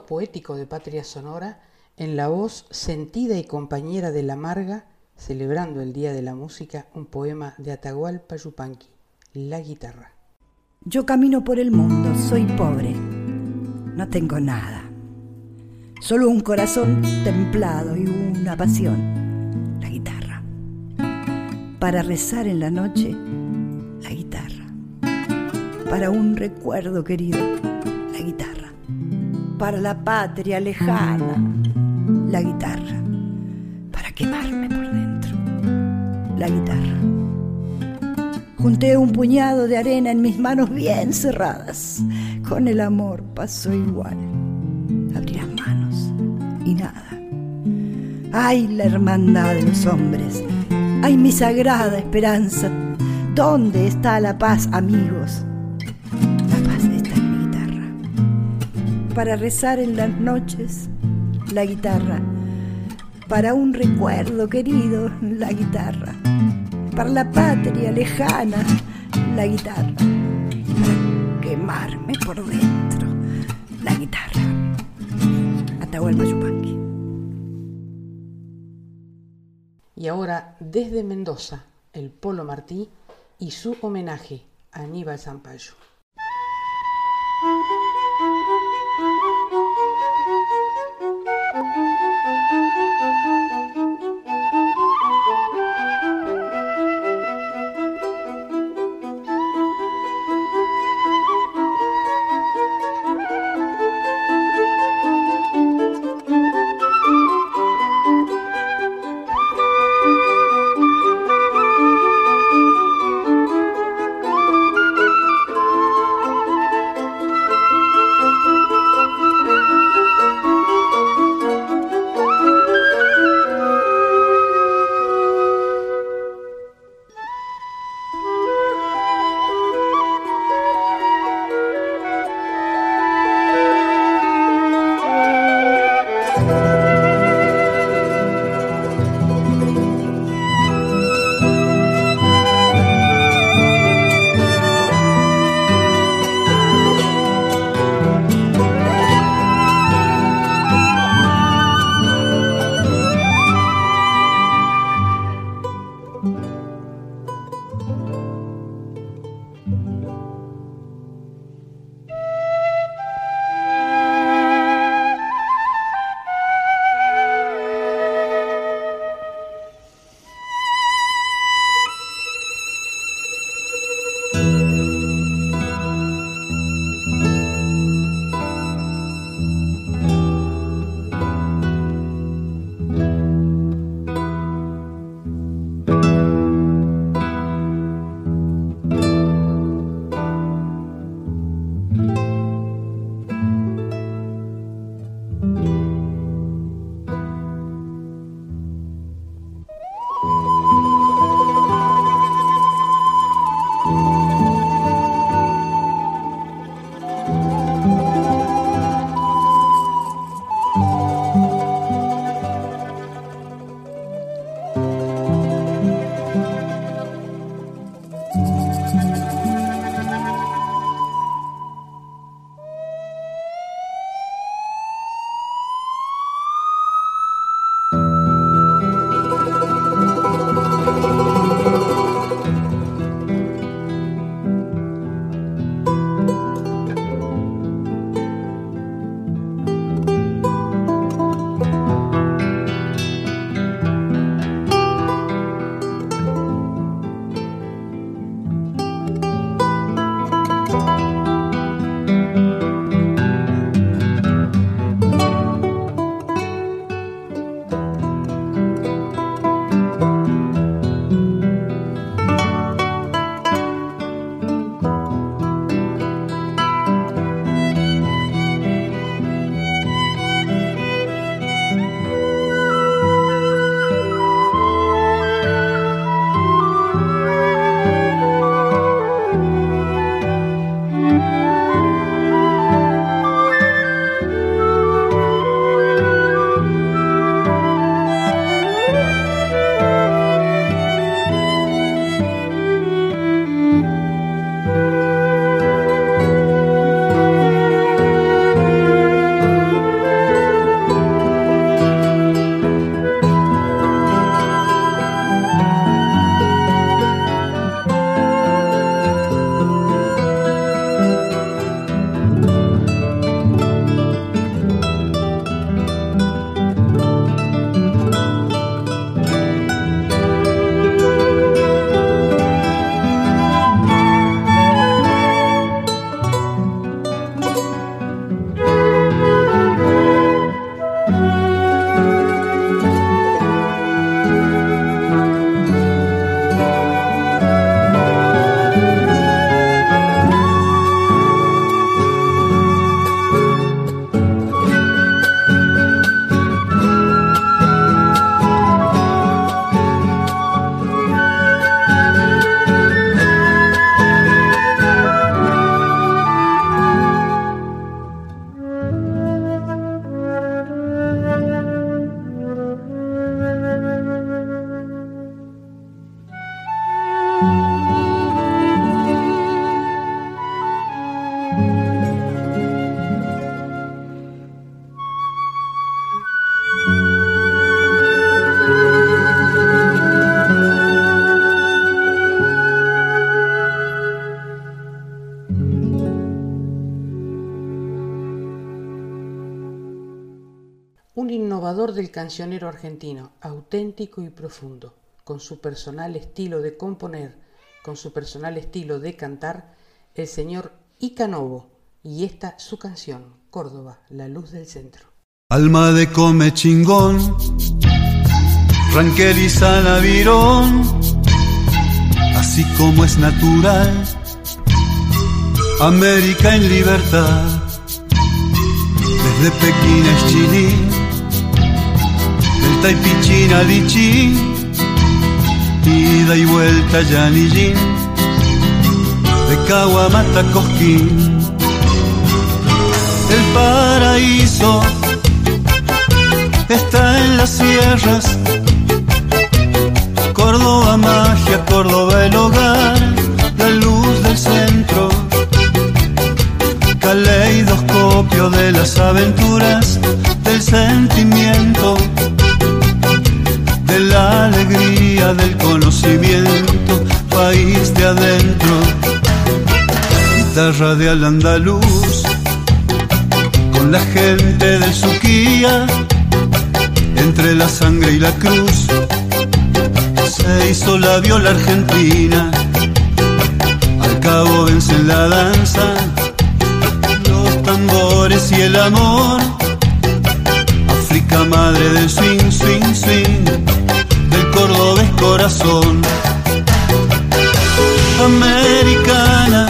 Poético de Patria Sonora, en la voz sentida y compañera de la Marga, celebrando el Día de la Música, un poema de Atahualpa Yupanqui, La guitarra. Yo camino por el mundo, soy pobre, no tengo nada. Solo un corazón templado y una pasión, la guitarra. Para rezar en la noche, la guitarra. Para un recuerdo querido. Para la patria lejana, la guitarra. Para quemarme por dentro, la guitarra. Junté un puñado de arena en mis manos bien cerradas. Con el amor pasó igual. Abrí las manos y nada. Ay, la hermandad de los hombres. Ay, mi sagrada esperanza. ¿Dónde está la paz, amigos? Para rezar en las noches, la guitarra. Para un recuerdo querido, la guitarra para la patria lejana, la guitarra, quemarme por dentro, la guitarra. Atahualpa Yupanqui. Y ahora, desde Mendoza, el Polo Martí y su homenaje a Aníbal Zampayo. Cancionero argentino, auténtico y profundo, con su personal estilo de componer, con su personal estilo de cantar, el señor Icanovo, y esta su canción, Córdoba, la luz del centro. Alma de come chingón, Ranquel y Salavirón, así como es natural, América en libertad, desde Pekín a Chilín, del Taipichín a Lichín, ida y vuelta Yanillín, de Caguamata Cosquín, el paraíso está en las sierras. Córdoba magia, Córdoba el hogar, la luz del centro. Caleidoscopio de las aventuras, del sentimiento, alegría, del conocimiento, país de adentro. Guitarra de al andaluz, con la gente del Suquía entre la sangre y la cruz se hizo la viola argentina. Al cabo vencen la danza, los tambores y el amor. África madre del swing, swing, swing, cordobés corazón. Americana,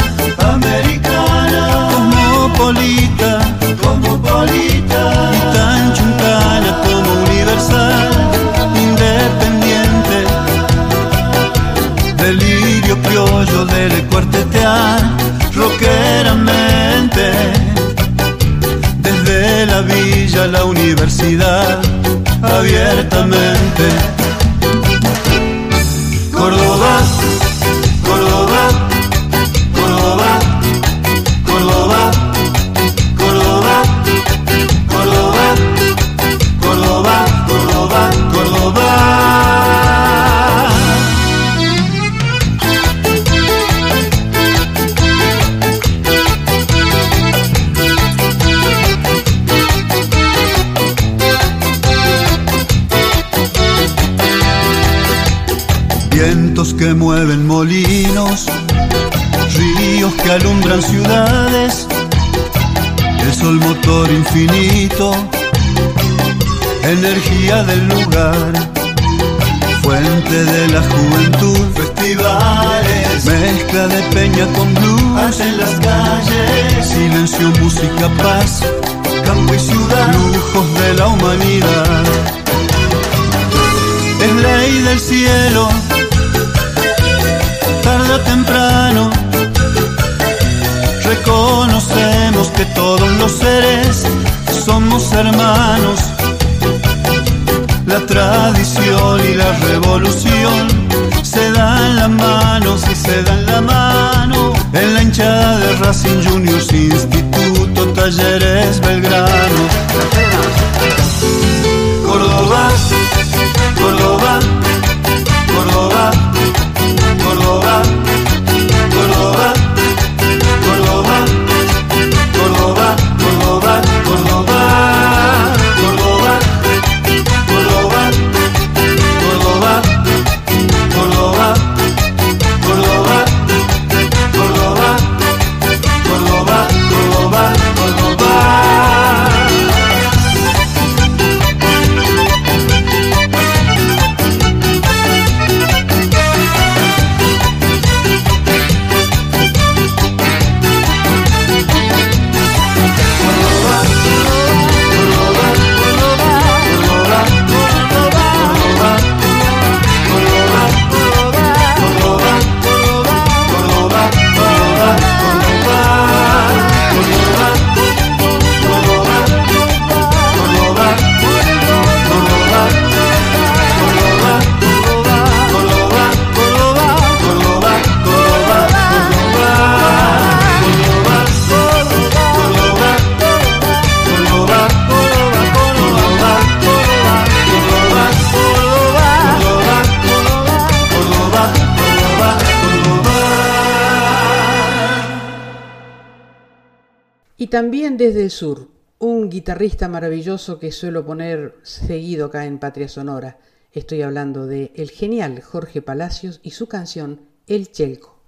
Un guitarrista maravilloso que suelo poner seguido acá en Patria Sonora. Estoy hablando de el genial Jorge Palacios y su canción El Chelco.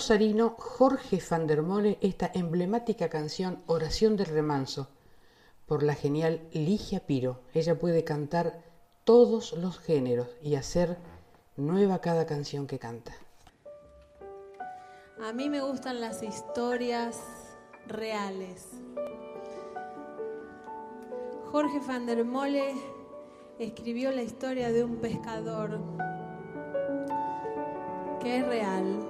Rosarino Jorge van der Mole esta emblemática canción Oración del Remanso por la genial Ligia Piro. Ella puede cantar todos los géneros y hacer nueva cada canción que canta. A mí me gustan las historias reales. Jorge van der Mole escribió la historia de un pescador que es real.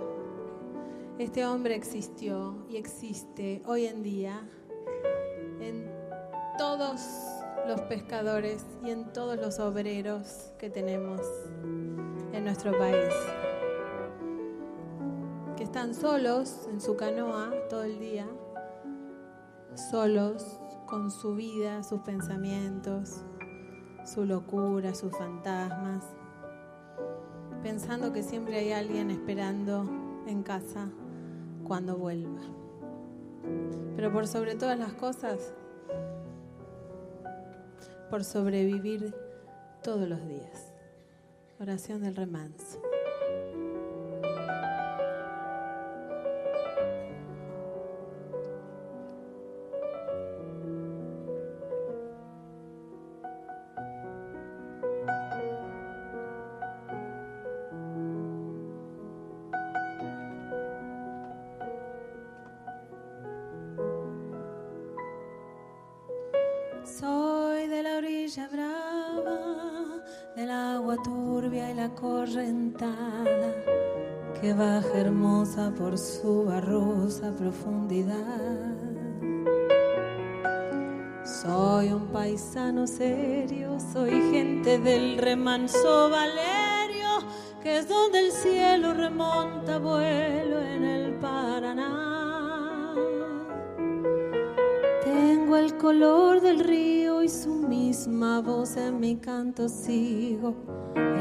Este hombre existió y existe hoy en día en todos los pescadores y en todos los obreros que tenemos en nuestro país, que están solos en su canoa todo el día, solos con su vida, sus pensamientos, su locura, sus fantasmas, pensando que siempre hay alguien esperando en casa cuando vuelva. Pero por sobre todas las cosas, por sobrevivir todos los días. Oración del remanso. Que baja hermosa por su barrosa profundidad. Soy un paisano serio, soy gente del remanso Valerio, que es donde el cielo remonta vuelo en el Paraná. Tengo el color del río y su misma voz en mi canto sigo.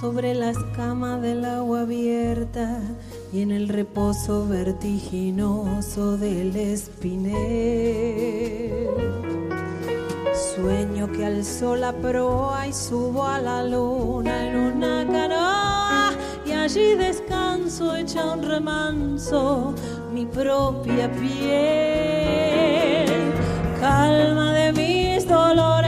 Sobre la escama del agua abierta y en el reposo vertiginoso del espinel. Sueño que alzo la proa y subo a la luna en una canoa y allí descanso hecha un remanso mi propia piel. Calma de mis dolores,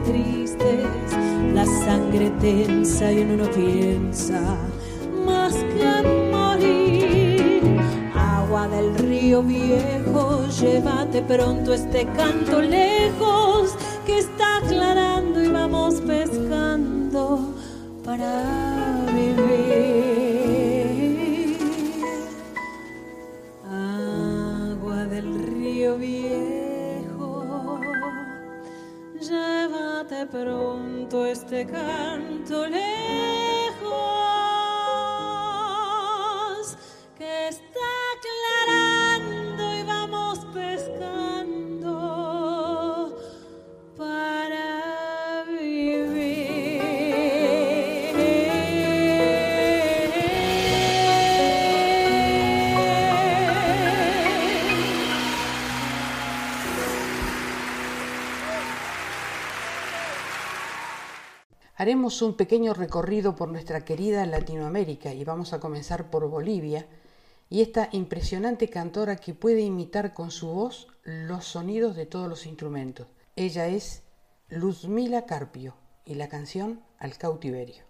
Tristes, la sangre tensa y uno no piensa más que morir. Agua del río viejo, llévate pronto este canto lejos que está aclarando y vamos pescando para vivir. Pronto este canto lejos Haremos un pequeño recorrido por nuestra querida Latinoamérica y vamos a comenzar por Bolivia y esta impresionante cantora que puede imitar con su voz los sonidos de todos los instrumentos. Ella es Luzmila Carpio y la canción Al cautiverio.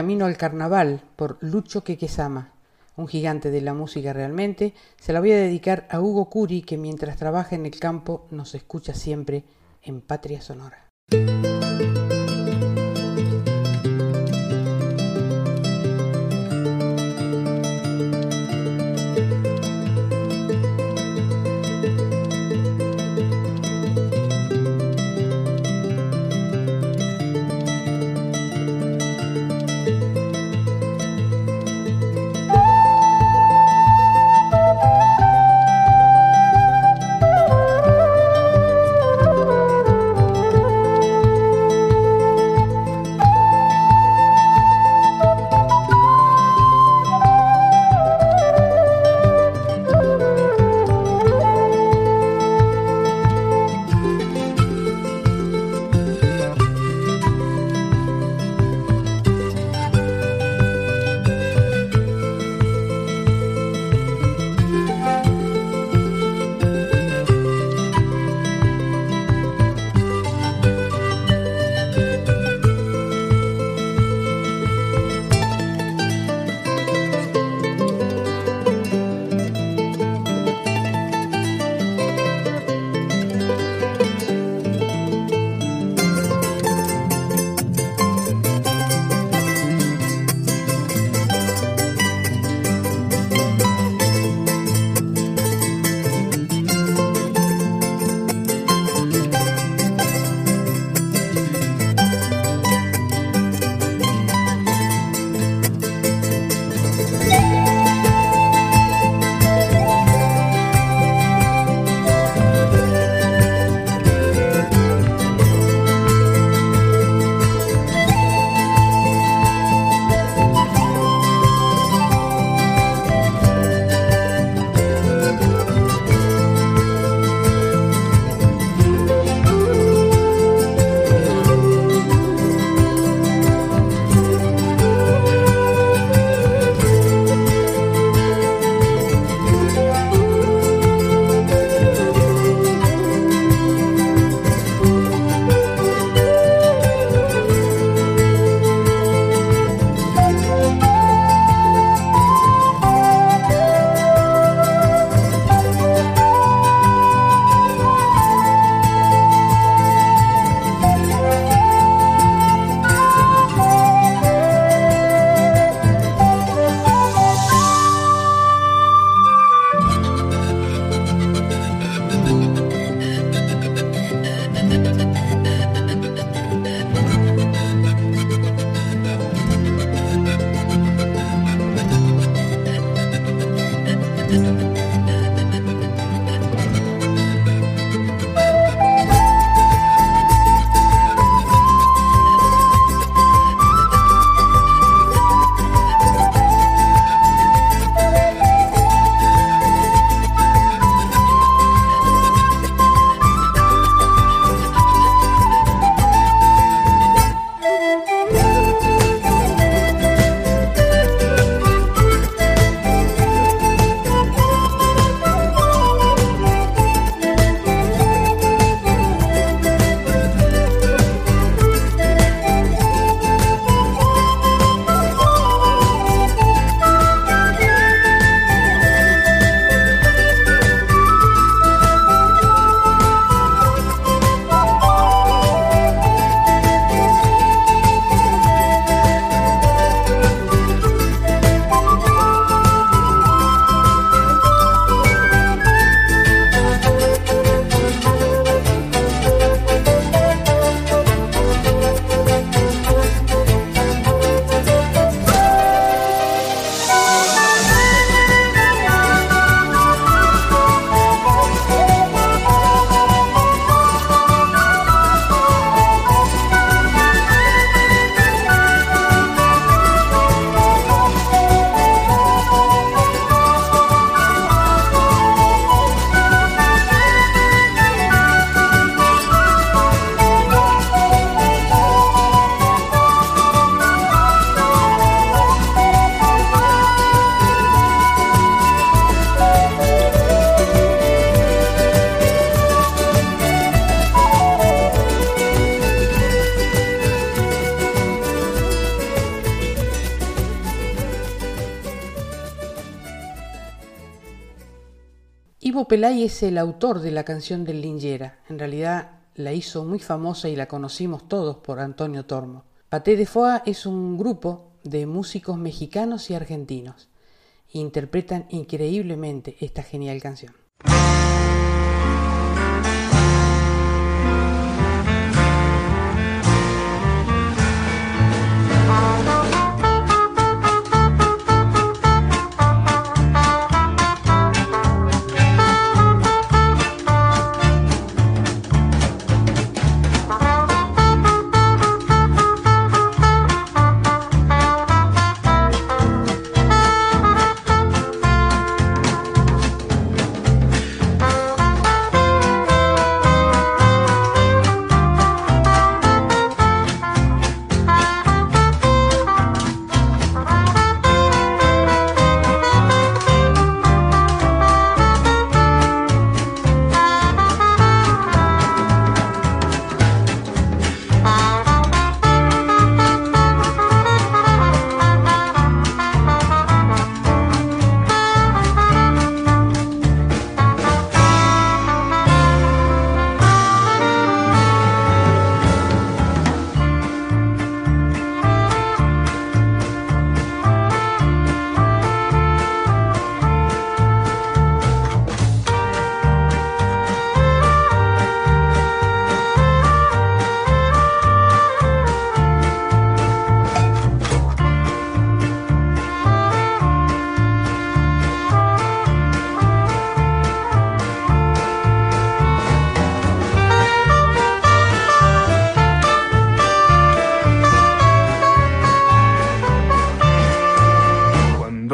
Camino al Carnaval por Lucho Quequesama, un gigante de la música realmente. Se la voy a dedicar a Hugo Curi, que mientras trabaja en el campo nos escucha siempre en Patria Sonora. Pelay es el autor de la canción del Lingera. En realidad la hizo muy famosa y la conocimos todos por Antonio Tormo. Paté de Foa es un grupo de músicos mexicanos y argentinos. Interpretan increíblemente esta genial canción.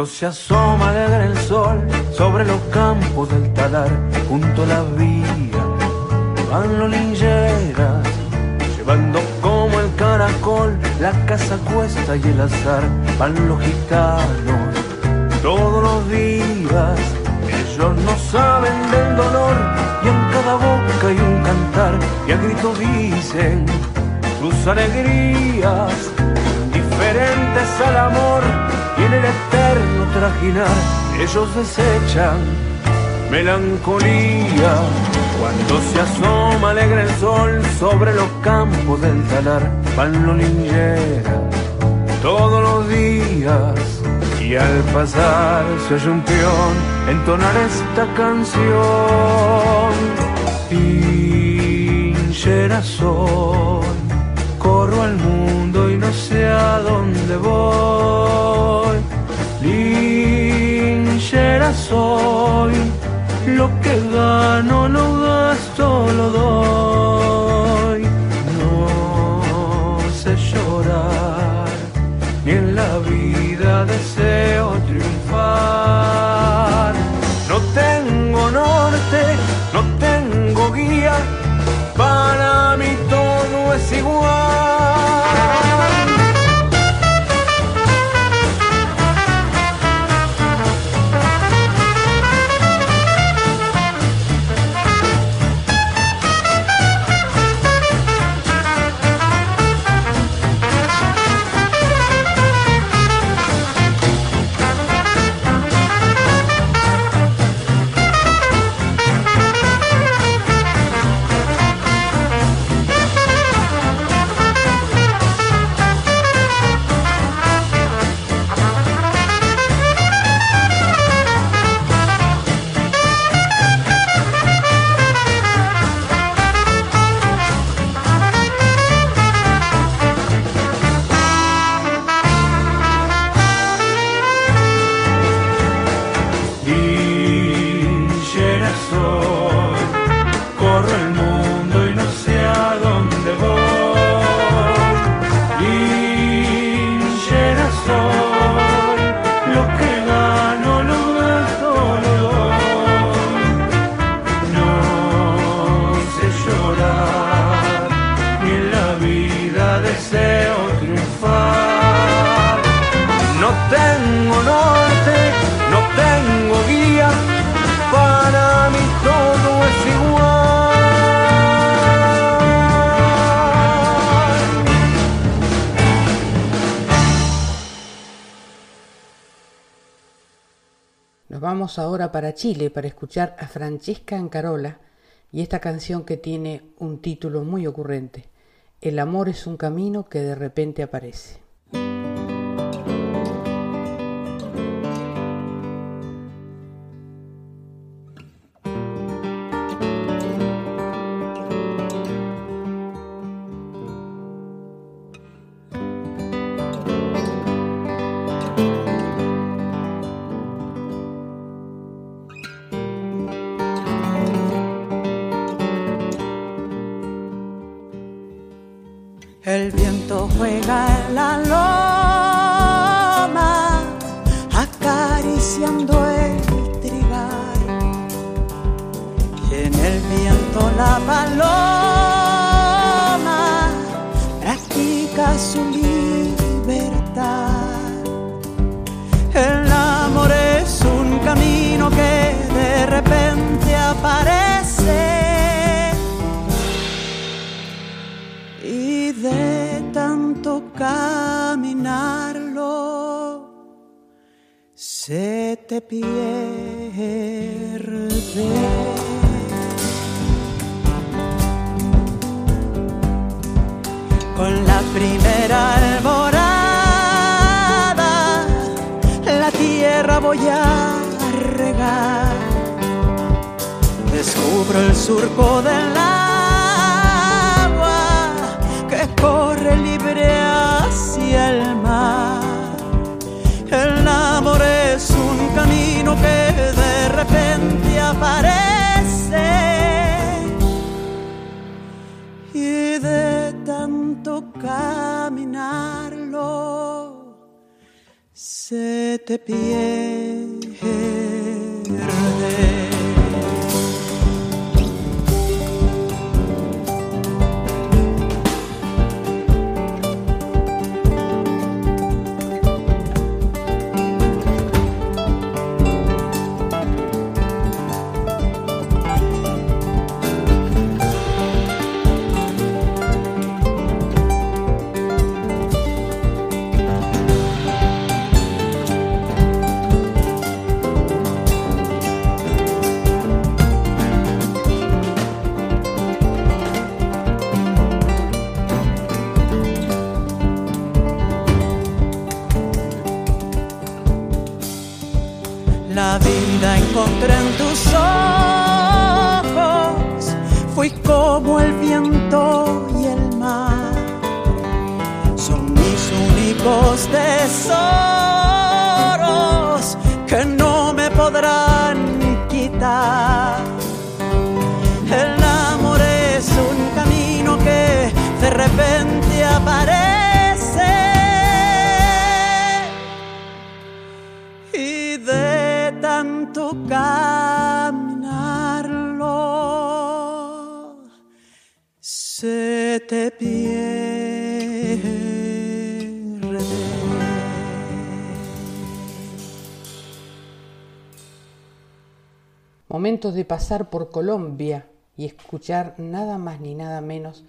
Se asoma alegre el sol sobre los campos del talar, junto a la vía, van los lingeras, llevando como el caracol la casa cuesta y el azar, van los gitanos todos los días. Ellos no saben del dolor y en cada boca hay un cantar. Y a gritos dicen sus alegrías diferentes al amor y en el eterno trajinar ellos desechan melancolía. Cuando se asoma alegre el sol sobre los campos del talar van los todos los días. Y al pasar se oye un peón entonar esta canción. Linchera soy dónde voy. Linchera soy, lo que gano lo gasto, lo doy. Ahora para Chile para escuchar a Francesca Ancarola y esta canción que tiene un título muy ocurrente. El amor es un camino que de repente aparece. Te pierde. Con la primera alborada la tierra voy a regar. Descubro el surco del agua que corre libre hacia el mar. Que de repente aparece y de tanto caminarlo se te pierde. Únicos tesoros que no me podrán quitar. El amor es un camino que de repente aparece. y de tanto caminarlo se te pierde. De pasar por Colombia y escuchar nada más ni nada menos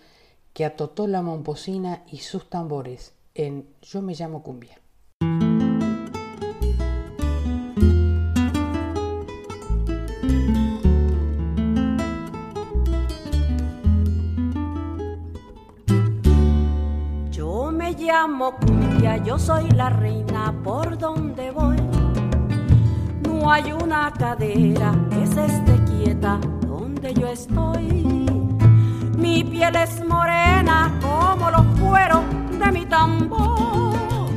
que a Totó la Momposina y sus tambores en Yo me llamo Cumbia. Yo me llamo Cumbia, yo soy la reina por donde voy. No hay una cadera que se esté quieta donde yo estoy. Mi piel es morena como los cueros de mi tambor.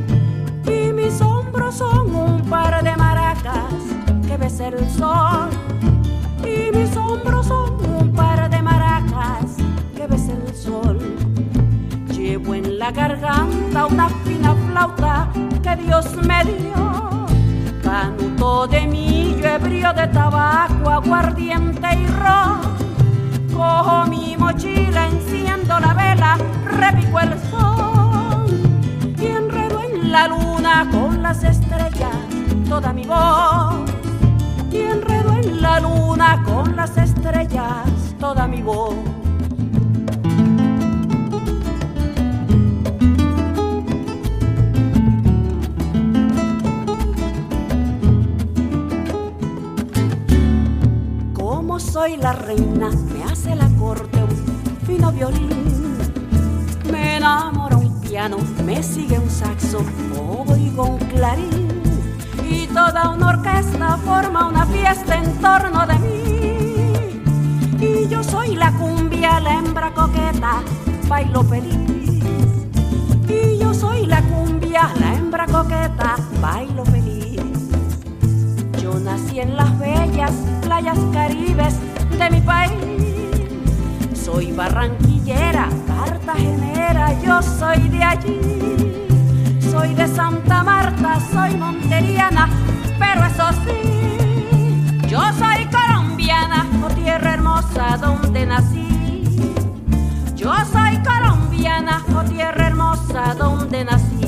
Y mis hombros son un par de maracas que besa el sol. Y mis hombros son un par de maracas que besa el sol. Llevo en la garganta una fina flauta que Dios me dio. Canuto de millo, ebrio de tabaco, aguardiente y ron. Cojo mi mochila, enciendo la vela, repico el sol. Y enredo en la luna con las estrellas toda mi voz. Y enredo en la luna con las estrellas toda mi voz. Reina, me hace la corte un fino violín. Me enamora un piano, me sigue un saxo, oigo un clarín. Y toda una orquesta forma una fiesta en torno de mí. Y yo soy la cumbia, la hembra coqueta, bailo feliz. Y yo soy la cumbia, la hembra coqueta, bailo feliz. Yo nací en las bellas playas caribes de mi país. Soy barranquillera, cartagenera, yo soy de allí. Soy de Santa Marta, soy monteriana, pero eso sí, yo soy colombiana, oh tierra hermosa donde nací. Yo soy colombiana, oh tierra hermosa donde nací.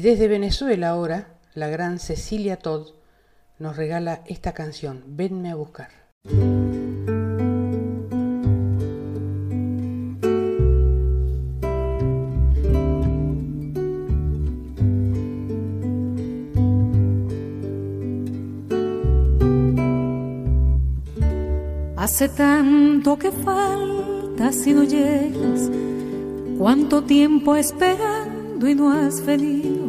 Y desde Venezuela ahora, la gran Cecilia Todd nos regala esta canción, Venme a buscar. Hace tanto que falta si no llegas, cuánto tiempo esperando y no has venido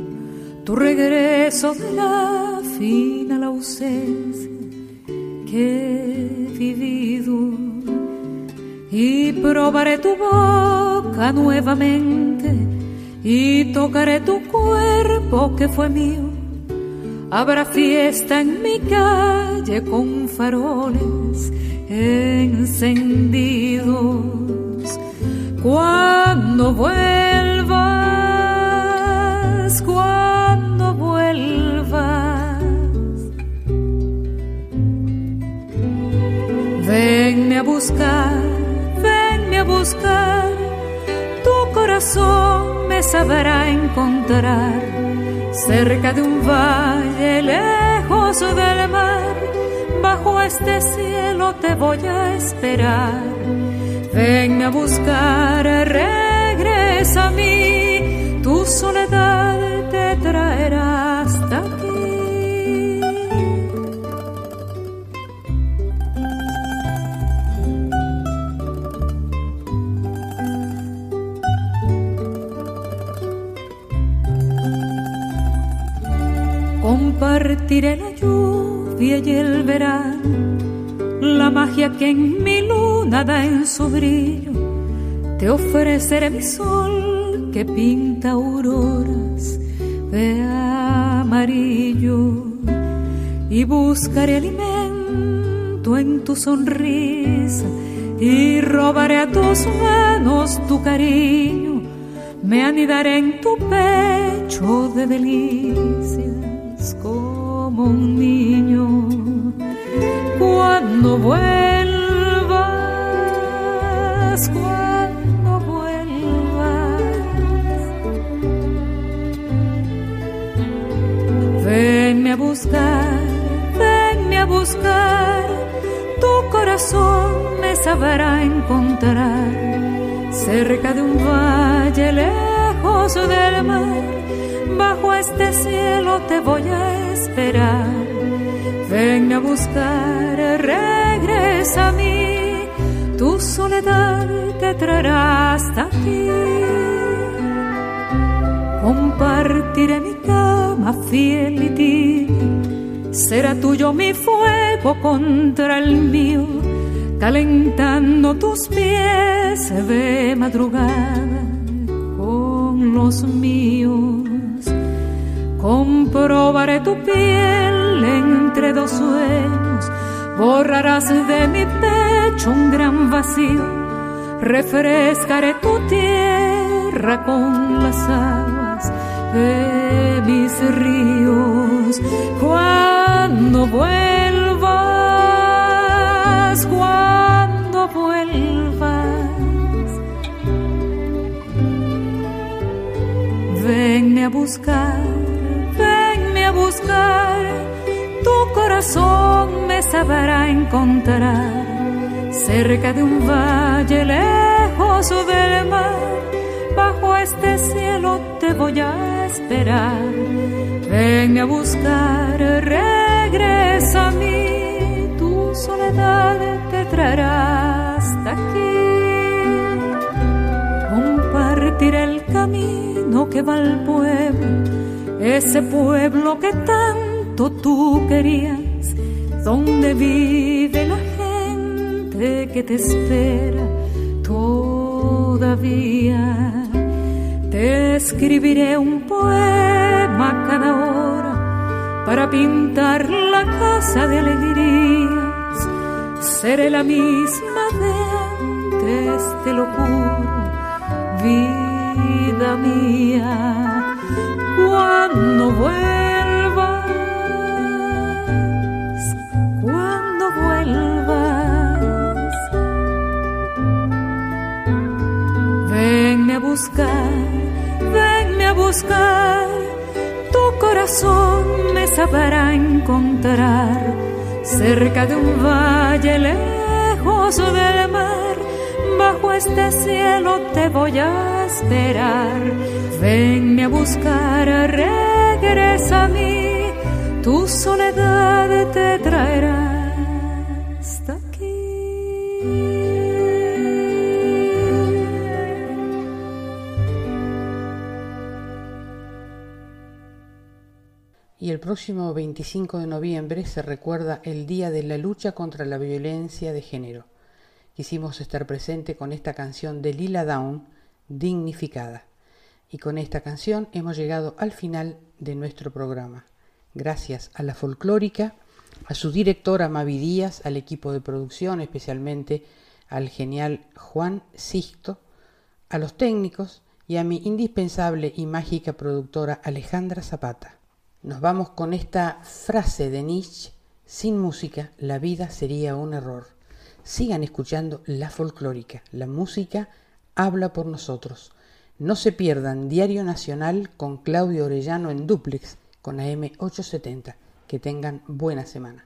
tu regreso de la final ausencia que he vivido y probaré tu boca nuevamente y tocaré tu cuerpo que fue mío. Habrá fiesta en mi calle con faroles encendidos. Cuando vuelvas, buscar, venme a buscar, tu corazón me sabrá encontrar cerca de un valle lejos del mar. Bajo este cielo te voy a esperar. Venme a buscar, regresa a mí, tu soledad te traerá Compartiré la lluvia y el verano, la magia que en mi luna da en su brillo. Te ofreceré mi sol que pinta auroras de amarillo. Y buscaré alimento en tu sonrisa y robaré a tus manos tu cariño, me anidaré en tu pecho de delicias traerá hasta aquí. Compartiré mi cama fiel y ti. Será tuyo mi fuego contra el mío calentando tus pies de madrugada con los míos. Comprobaré tu piel entre dos sueños, borrarás de mi pecho un gran vacío, refrescaré tu tierra con las aguas de mis ríos. Cuando vuelvas, cuando vuelvas, venme a buscar, venme a buscar, tu corazón me sabrá encontrar cerca de un valle lejos del mar. Bajo este cielo te voy a esperar. Venme a buscar, regresa a mí. Tu soledad te traerá hasta aquí. Compartiré el camino que va al pueblo, ese pueblo que tanto tú querías, donde vive la gente que te espera todavía. Te escribiré un poema cada hora para pintar la casa de alegrías. Seré la misma de antes, te lo juro, vida mía. Cuando vuelvas, buscar, venme a buscar, tu corazón me sabrá encontrar cerca de un valle lejos del mar. Bajo este cielo te voy a esperar. Venme a buscar, regresa a mí, tu soledad te traerá próximo 25 de noviembre se recuerda el Día de la Lucha contra la Violencia de Género. Quisimos estar presente con esta canción de Lila Down, Dignificada. Y con esta canción hemos llegado al final de nuestro programa. Gracias a la folclórica, a su directora Mavi Díaz, al equipo de producción, especialmente al genial Juan Sisto, a los técnicos y a mi indispensable y mágica productora Alejandra Zapata. Nos vamos con esta frase de Nietzsche, sin música la vida sería un error. Sigan escuchando la folclórica, la música habla por nosotros. No se pierdan Diario Nacional con Claudio Orellano en duplex con AM 870. Que tengan buena semana.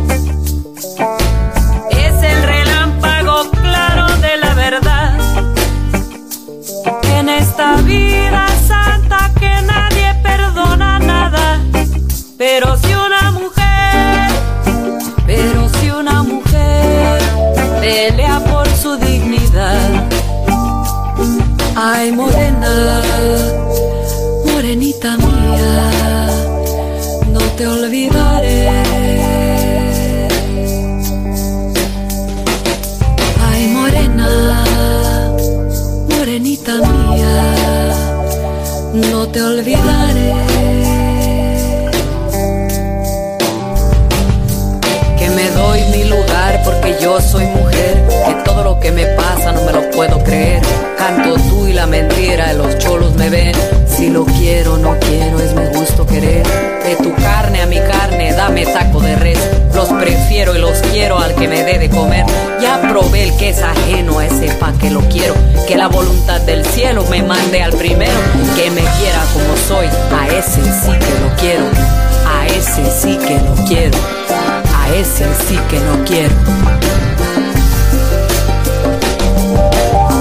Esta vida santa que nadie perdona nada. Pero si Canto tú y la mentira, los cholos me ven. Si lo quiero, no quiero, es mi gusto querer. De tu carne a mi carne, dame taco de res. Los prefiero y los quiero al que me dé de comer. Ya probé el que es ajeno a ese pa' que lo quiero. Que la voluntad del cielo me mande al primero. Que me quiera como soy, a ese sí que lo quiero. A ese sí que lo quiero. A ese sí que lo quiero.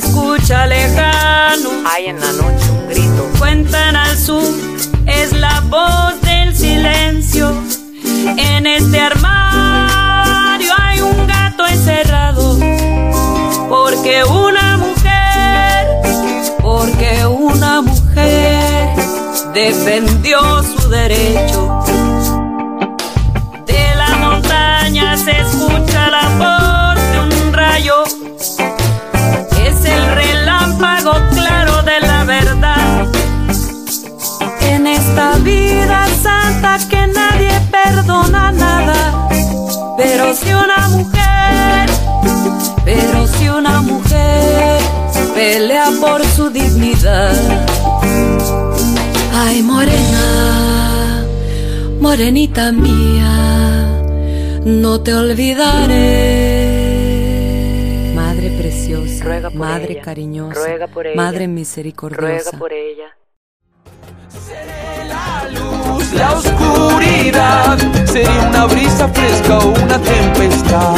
Se escucha lejano. Hay en la noche un grito. Cuentan al sur, es la voz del silencio. En este armario hay un gato encerrado. Porque una mujer, porque una mujer defendió su derecho. De la montaña se escucha la el relámpago claro de la verdad. En esta vida santa que nadie perdona nada. Pero si una mujer, pero si una mujer pelea por su dignidad. Ay, morena, morenita mía, no te olvidaré. Madre cariñosa, madre misericordiosa. ella. La oscuridad sería una brisa fresca o una tempestad.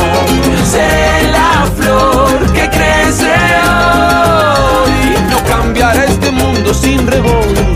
Seré la flor que crece hoy. No cambiará este mundo sin revolución.